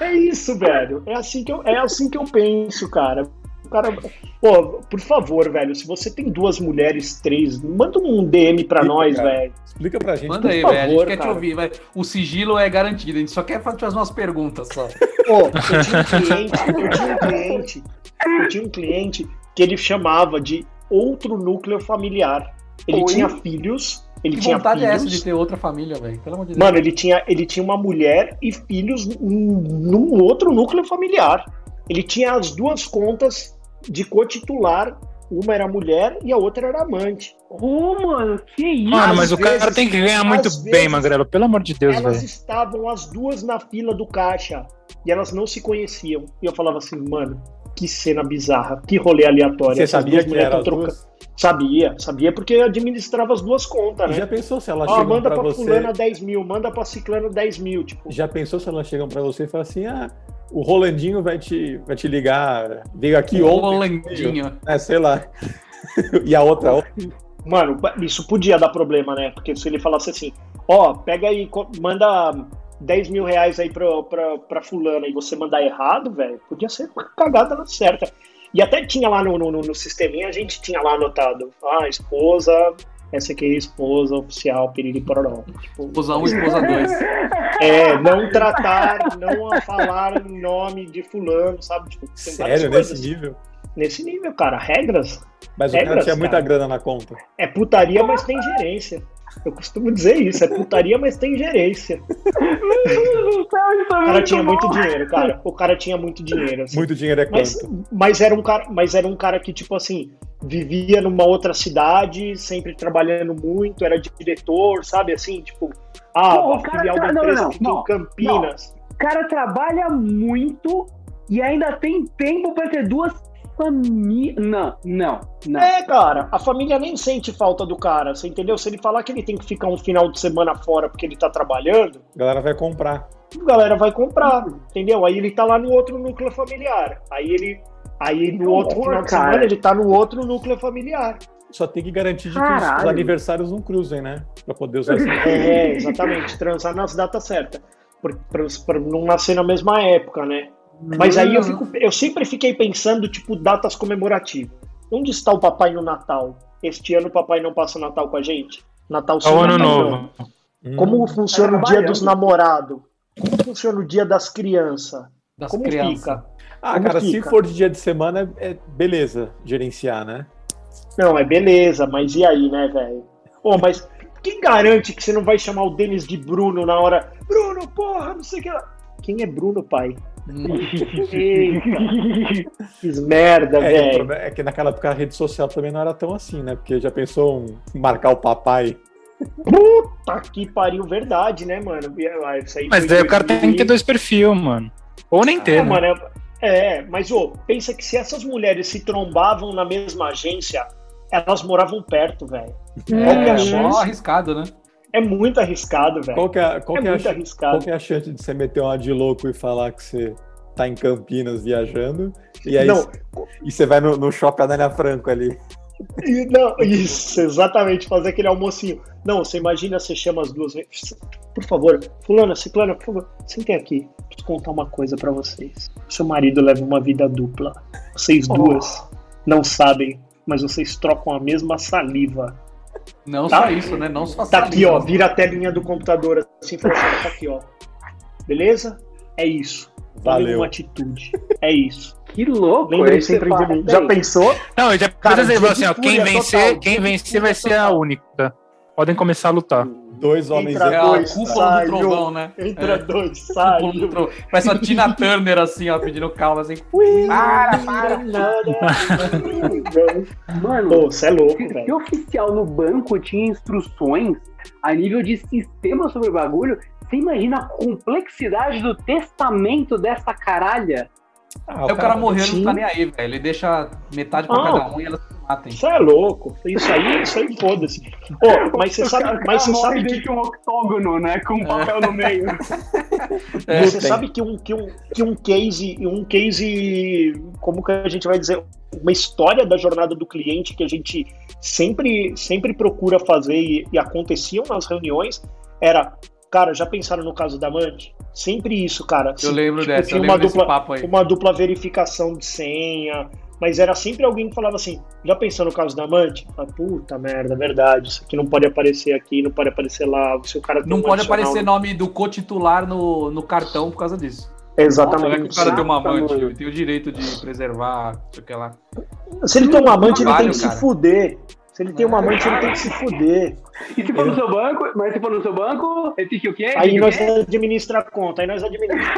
É isso, velho. É assim que eu, é assim que eu penso, cara. O cara, pô, por favor, velho, se você tem duas mulheres, três, manda um DM pra Explica, nós, cara. velho. Explica pra gente. Manda por aí, favor. velho. A gente quer te cara. ouvir, vai. O sigilo é garantido. A gente só quer fazer umas perguntas só. Pô, eu tinha um cliente, eu tinha um cliente, eu tinha um cliente que ele chamava de outro núcleo familiar. Ele Oi? tinha filhos, ele Que tinha vontade filhos. é essa de ter outra família, velho? Pelo amor de Deus. Mano, ele tinha, ele tinha uma mulher e filhos num num outro núcleo familiar. Ele tinha as duas contas de cotitular. Uma era mulher e a outra era amante. Ô, mano, que isso? Mano, Às mas o cara vezes- tem que ganhar muito às bem, Magrelo. Pelo amor de Deus, elas velho. estavam as duas na fila do caixa e elas não se conheciam. E eu falava assim, mano, que cena bizarra, que rolê aleatório. Você sabia que era duas? Sabia, sabia porque eu administrava as duas contas, né? já pensou se elas Ó, chegam manda pra pra você... fulana 10 mil, manda pra ciclano 10 mil, tipo. Já pensou se elas chegam pra você e falam assim, ah, o Rolandinho vai te, vai te ligar, veio aqui O ontem, Rolandinho. é, sei lá. e a outra, outra. Mano, isso podia dar problema, né? Porque se ele falasse assim, ó, pega aí, manda 10 mil reais aí pra, pra, pra fulana e você mandar errado, velho, podia ser uma cagada na certa. E até tinha lá no, no, no sisteminha, a gente tinha lá anotado, ah, esposa essa aqui é a esposa oficial, piriri pororó. Tipo, Esposa 1, esposa 2. é, não tratar, não falar em nome de fulano, sabe? Tipo, Sério, nesse nível? Nesse nível, cara, regras. Mas o cara Regras, tinha muita cara. grana na conta. É putaria, mas tem gerência. Eu costumo dizer isso, é putaria, mas tem gerência. O cara tinha muito dinheiro, cara. O cara tinha muito dinheiro. assim. Muito dinheiro é Mas, quanto? mas, era um cara, mas era um cara que, tipo assim, vivia numa outra cidade, sempre trabalhando muito, era diretor, sabe? Assim, tipo, ah, Não, o a cara filial tra- não, empresa não, não, Campinas. O cara trabalha muito e ainda tem tempo pra ter duas famílias. Não, não, não. É, cara, a família nem sente falta do cara, você entendeu? Se ele falar que ele tem que ficar um final de semana fora porque ele tá trabalhando, A galera vai comprar. a galera vai comprar, entendeu? Aí ele tá lá no outro núcleo familiar. Aí ele. Aí no outro final de cara. semana ele tá no outro núcleo familiar. Só tem que garantir de que os- os aniversários não cruzem, né? Pra poder usar esse. É, exatamente, transar nas datas certas. Pra, pra- pra não nascer na mesma época, né? Mas aí eu, fico, eu sempre fiquei pensando, tipo, datas comemorativas. Onde está o papai no Natal? Este ano o papai não passa Natal com a gente? Natal sim, Ao ano Natal não. novo. Hum. Como funciona o dia dos namorados? Como funciona o dia das crianças? Das Como crianças. fica? Ah, Como cara, se fica? for de dia de semana, é beleza gerenciar, né? Não, é beleza, mas e aí, né, velho? Ô, mas quem garante que você não vai chamar o Denis de Bruno na hora? Bruno, porra, não sei o que lá. Quem é Bruno, pai? Que merda, É, velho. é que naquela época a rede social também não era tão assim, né? Porque já pensou um marcar o papai. Puta que pariu, verdade, né, mano? Ah, Mas daí o cara tem que ter 2000. dois perfis, mano. Ou nem ter, É, né? mano, é, é, mas ô, pensa que se essas mulheres se trombavam na mesma agência, elas moravam perto, velho. É É, mó arriscado, né? É muito arriscado, velho. Qual que é, qual É que é a muito ch- arriscado. qual que é a chance de você meter uma de louco e falar que você tá em Campinas viajando e aí Não, e você vai no, no shopping Anália Franco ali? E- Não, isso, exatamente, fazer aquele almocinho. Não, você imagina, você chama as duas vezes. Por favor, fulana, ciclana, por favor, sentem aqui. Preciso contar uma coisa pra vocês. Seu marido leva uma vida dupla. Vocês duas não sabem, mas vocês trocam a mesma saliva. Não Tá. só isso, né? Não só Tá aqui, ó, vira a telinha do computador assim, fala assim, tá aqui, ó. Beleza? É isso. Valeu. uma atitude. É isso. Que louco, Lembrem esse sempre de mim. Já pensou? Não, eu já Cara, precisa dia assim, ó, quem vencer, total, quem vencer vai ser a única. Podem começar a lutar. Dois homens Entra É a dois, cúpula sai, do trovão, né? Entra É. dois, sai. Cúpula do trovão. Parece a Tina Turner, assim, ó, pedindo calma, assim. Para, para. Mano, Pô, você é louco, se, se velho. oficial no banco tinha instruções a nível de sistema sobre o bagulho, você imagina a complexidade do testamento dessa caralha? Ah, o cara morreu, ele não tá nem aí, velho. Ele deixa metade pra Ah. cada um e elas matem. Você é louco. Isso aí, isso aí foda-se. Ô, mas você cara- sabe, mas você sabe que um octógono, né? Com um papel no meio. É, Você tem. sabe que um, que, um, que um case, um case, como que a gente vai dizer, uma história da jornada do cliente que a gente sempre, sempre procura fazer e, e aconteciam nas reuniões era, cara, já pensaram no caso da amante? Sempre isso, cara. Eu lembro tipo, dessa, eu uma lembro desse dupla, papo aí. uma dupla verificação de senha, mas era sempre alguém que falava assim, já pensou no caso da amante? Fala, Puta merda, verdade, isso aqui não pode aparecer aqui, não pode aparecer lá, se o cara tem Não um pode adicional aparecer no- nome do co-titular no, no cartão por causa disso. Não é que Exatamente. o cara tem uma amante, ele tem o direito de preservar, sei o que lá. Se ele tem um amante, ele tem que se fuder. Se ele tem uma amante, ele tem que se fuder. E se for no seu banco, mas se for no seu banco, ele o quê? Aí nós administra a conta, aí nós administramos.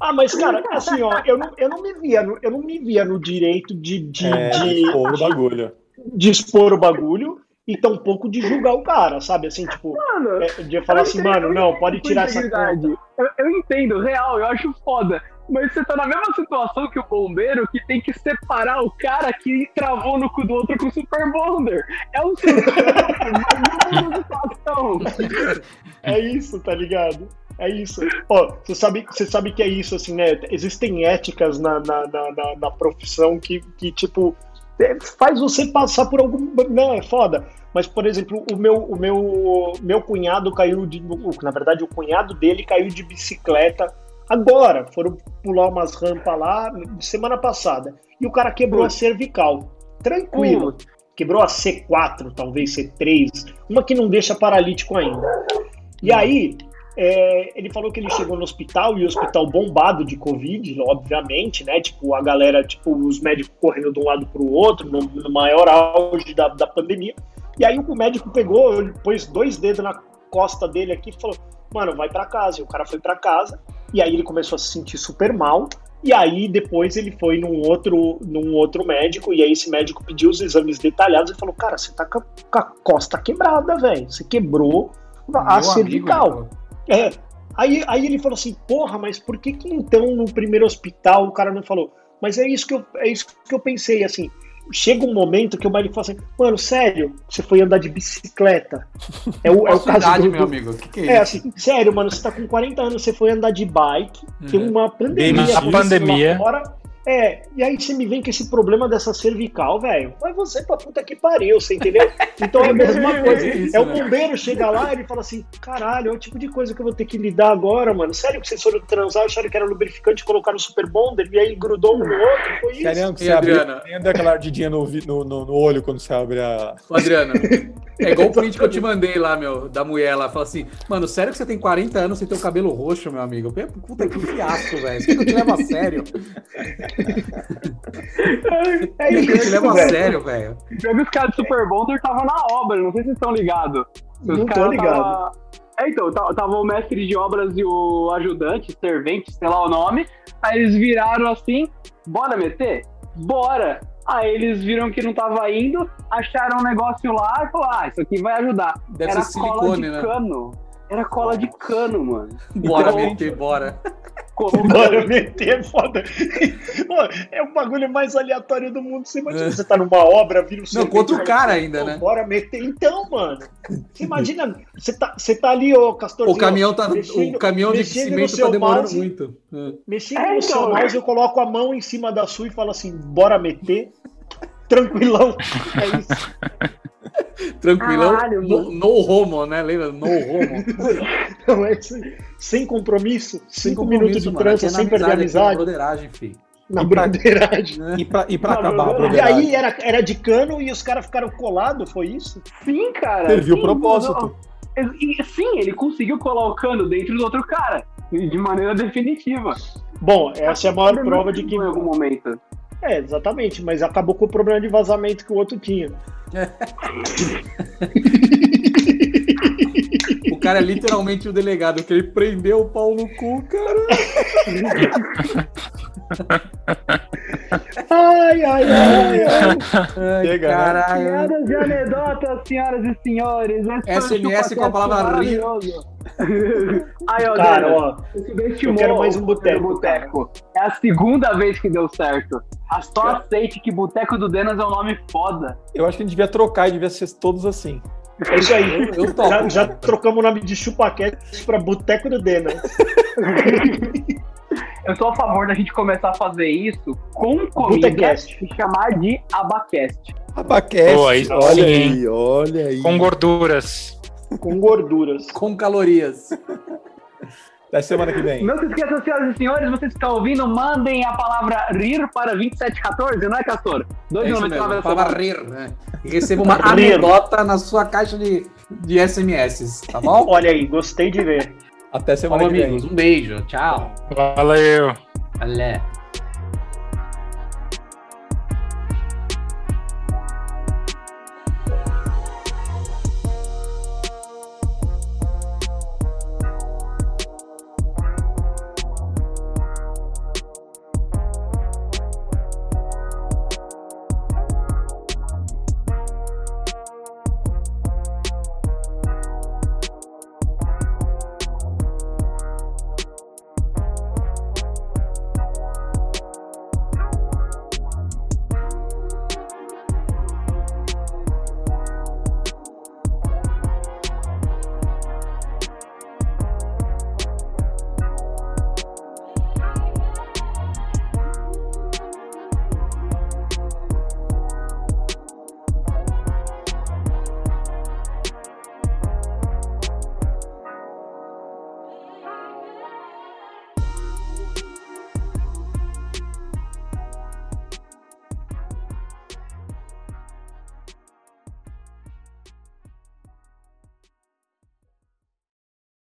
ah, mas cara, assim, ó, eu não, eu não me via, no, eu não me via no direito de, de, É, de, pô, o bagulho. de expor o bagulho e tampouco de julgar o cara, sabe? Assim, tipo, Mano, é, de falar assim, mano, não, pode tirar essa conta. Eu, eu entendo, real, eu acho foda. Mas você tá na mesma situação que o bombeiro que tem que separar o cara que travou no cu do outro com o Super Bonder. É um situação. É isso, tá ligado? É isso. Ó, você sabe, você sabe que é isso, assim, né? Existem éticas na, na, na, na- profissão que, que, tipo, é, faz você passar por algum. Não, é foda. Mas, por exemplo, o meu, o meu, meu cunhado caiu de. Na verdade, o cunhado dele caiu de bicicleta agora. Foram pular umas rampas lá semana passada. E o cara quebrou a cervical. Tranquilo. quebrou a C4, talvez C3, uma que não deixa paralítico ainda. E aí, é, ele falou que ele chegou no hospital e o hospital bombado de Covid, obviamente, né? Tipo, a galera, tipo, os médicos correndo de um lado para o outro, no, no, maior auge da, da pandemia. E aí o médico pegou, ele pôs dois dedos na costa dele aqui e falou: Mano, vai para casa. E o cara foi para casa. E aí ele começou a se sentir super mal. E aí depois ele foi num outro, num outro médico, e aí esse médico pediu os exames detalhados e falou: Cara, você tá com a, costa quebrada, velho. Você quebrou a Meu cervical. amigo, É. Aí, aí ele falou assim, porra, mas por que que então no primeiro hospital o cara não falou? Mas é isso que eu, é isso que eu pensei, assim. Chega um momento que o médico fala assim, mano, sério, você foi andar de bicicleta. É o, é o caso idade, do, meu amigo? O que, que é, É assim, sério, mano, você tá com 40 anos, você foi andar de bike, tem Uhum. uma pandemia. Bem, a pandemia. Fora, é, e aí você me vem com esse problema dessa cervical, velho. Vai você pra puta que pariu, você entendeu? Então é a mesma coisa. Isso, é o né? bombeiro chega lá e ele fala assim: caralho, é o tipo de coisa que eu vou ter que lidar agora, mano. Sério que vocês foram transar, acharam que era lubrificante, colocaram super bonder e aí grudou um no outro? Foi isso? Sério que E você abre, Adriana? nem dá aquela ardidinha no, no, no, no olho quando você abre a. Ô, Adriano, é igual o print que eu te mandei lá, meu, da mulher lá. Fala assim, mano, sério que você tem 40 anos sem ter o cabelo roxo, meu amigo? Puta que fiasco, velho. Quer que eu te levo a sério? É isso, levo a velho. sério, velho? Eu vi os caras do Super Bonder estavam na obra, não sei se vocês estão ligados. Os Não tô caras ligado. tava- É, então, tava, tava o mestre de obras e o ajudante, servente, sei lá o nome. Aí eles viraram assim, bora meter? Bora! Aí eles viram que não tava indo, acharam um negócio lá e falaram, ah, isso aqui vai ajudar. Deve Era ser cola silicone, de né? cano. Era cola de cano, mano. Bora Então, meter, bora. Bora meter é foda. É o bagulho mais aleatório do mundo. Você imagina, É. você tá numa obra, vira o Não, contra o cara ainda, "Pô, né? Bora meter. Então, mano. Você imagina, você tá, você tá ali, ô Castor. O caminhão, tá, mexendo- o caminhão de cimento seu tá demorando mouse. muito. É. Mexendo É, no seu então. mouse, eu coloco a mão em cima da sua e falo assim: bora meter. Tranquilão. É isso. Tranquilão. Caralho, no, no homo, né? Lembra? No homo. Não, é aí. Sem compromisso, Sem cinco minutos de trança, é sem perder a aqui é na amizade, broderagem, filho. na broderagem. E pra, e pra Não, acabar a não, não. E broderagem? aí era, era de cano e os caras ficaram colados, foi isso? Sim, cara. Serviu o sim, propósito. não. E, Sim, ele conseguiu colar o cano dentro do outro cara. De maneira definitiva. Bom, essa é a maior prova de que. Em algum momento. É, exatamente, mas acabou com o problema de vazamento que o outro tinha. O cara é literalmente o delegado, que ele prendeu o pau no cu, cara. Ai, ai, ai, ai. Ai, Chega, né? caralho. Piadas de anedotas, senhoras e senhores. Esse SMS com a palavra rir. Aí, ó, Cara, Dana, ó, eu quero mais um o boteco, boteco. É a segunda vez que deu certo. Só aceite que Boteco do Denas é um nome foda. Eu acho que a gente devia trocar e devia ser todos assim. é isso aí. Eu topo. Já, já trocamos o nome de ChupaCast pra Boteco do Dena. Eu sou a favor da gente começar a fazer isso com comida e chamar de Abacast. Abaquete. Boa, isso olha sim, aí, olha aí. Com gorduras. Com gorduras. Com calorias. Até semana que vem. Não se esqueçam, senhoras e senhores, vocês que estão ouvindo, mandem a palavra RIR para 2714, não é, Castor? É 2,99 mesmo, da para semana. rir, né? E receba uma anedota na sua caixa de, de SMS, tá bom? Olha aí, gostei de ver. Até semana que vem. amigos, um beijo, tchau. Valeu. Valeu.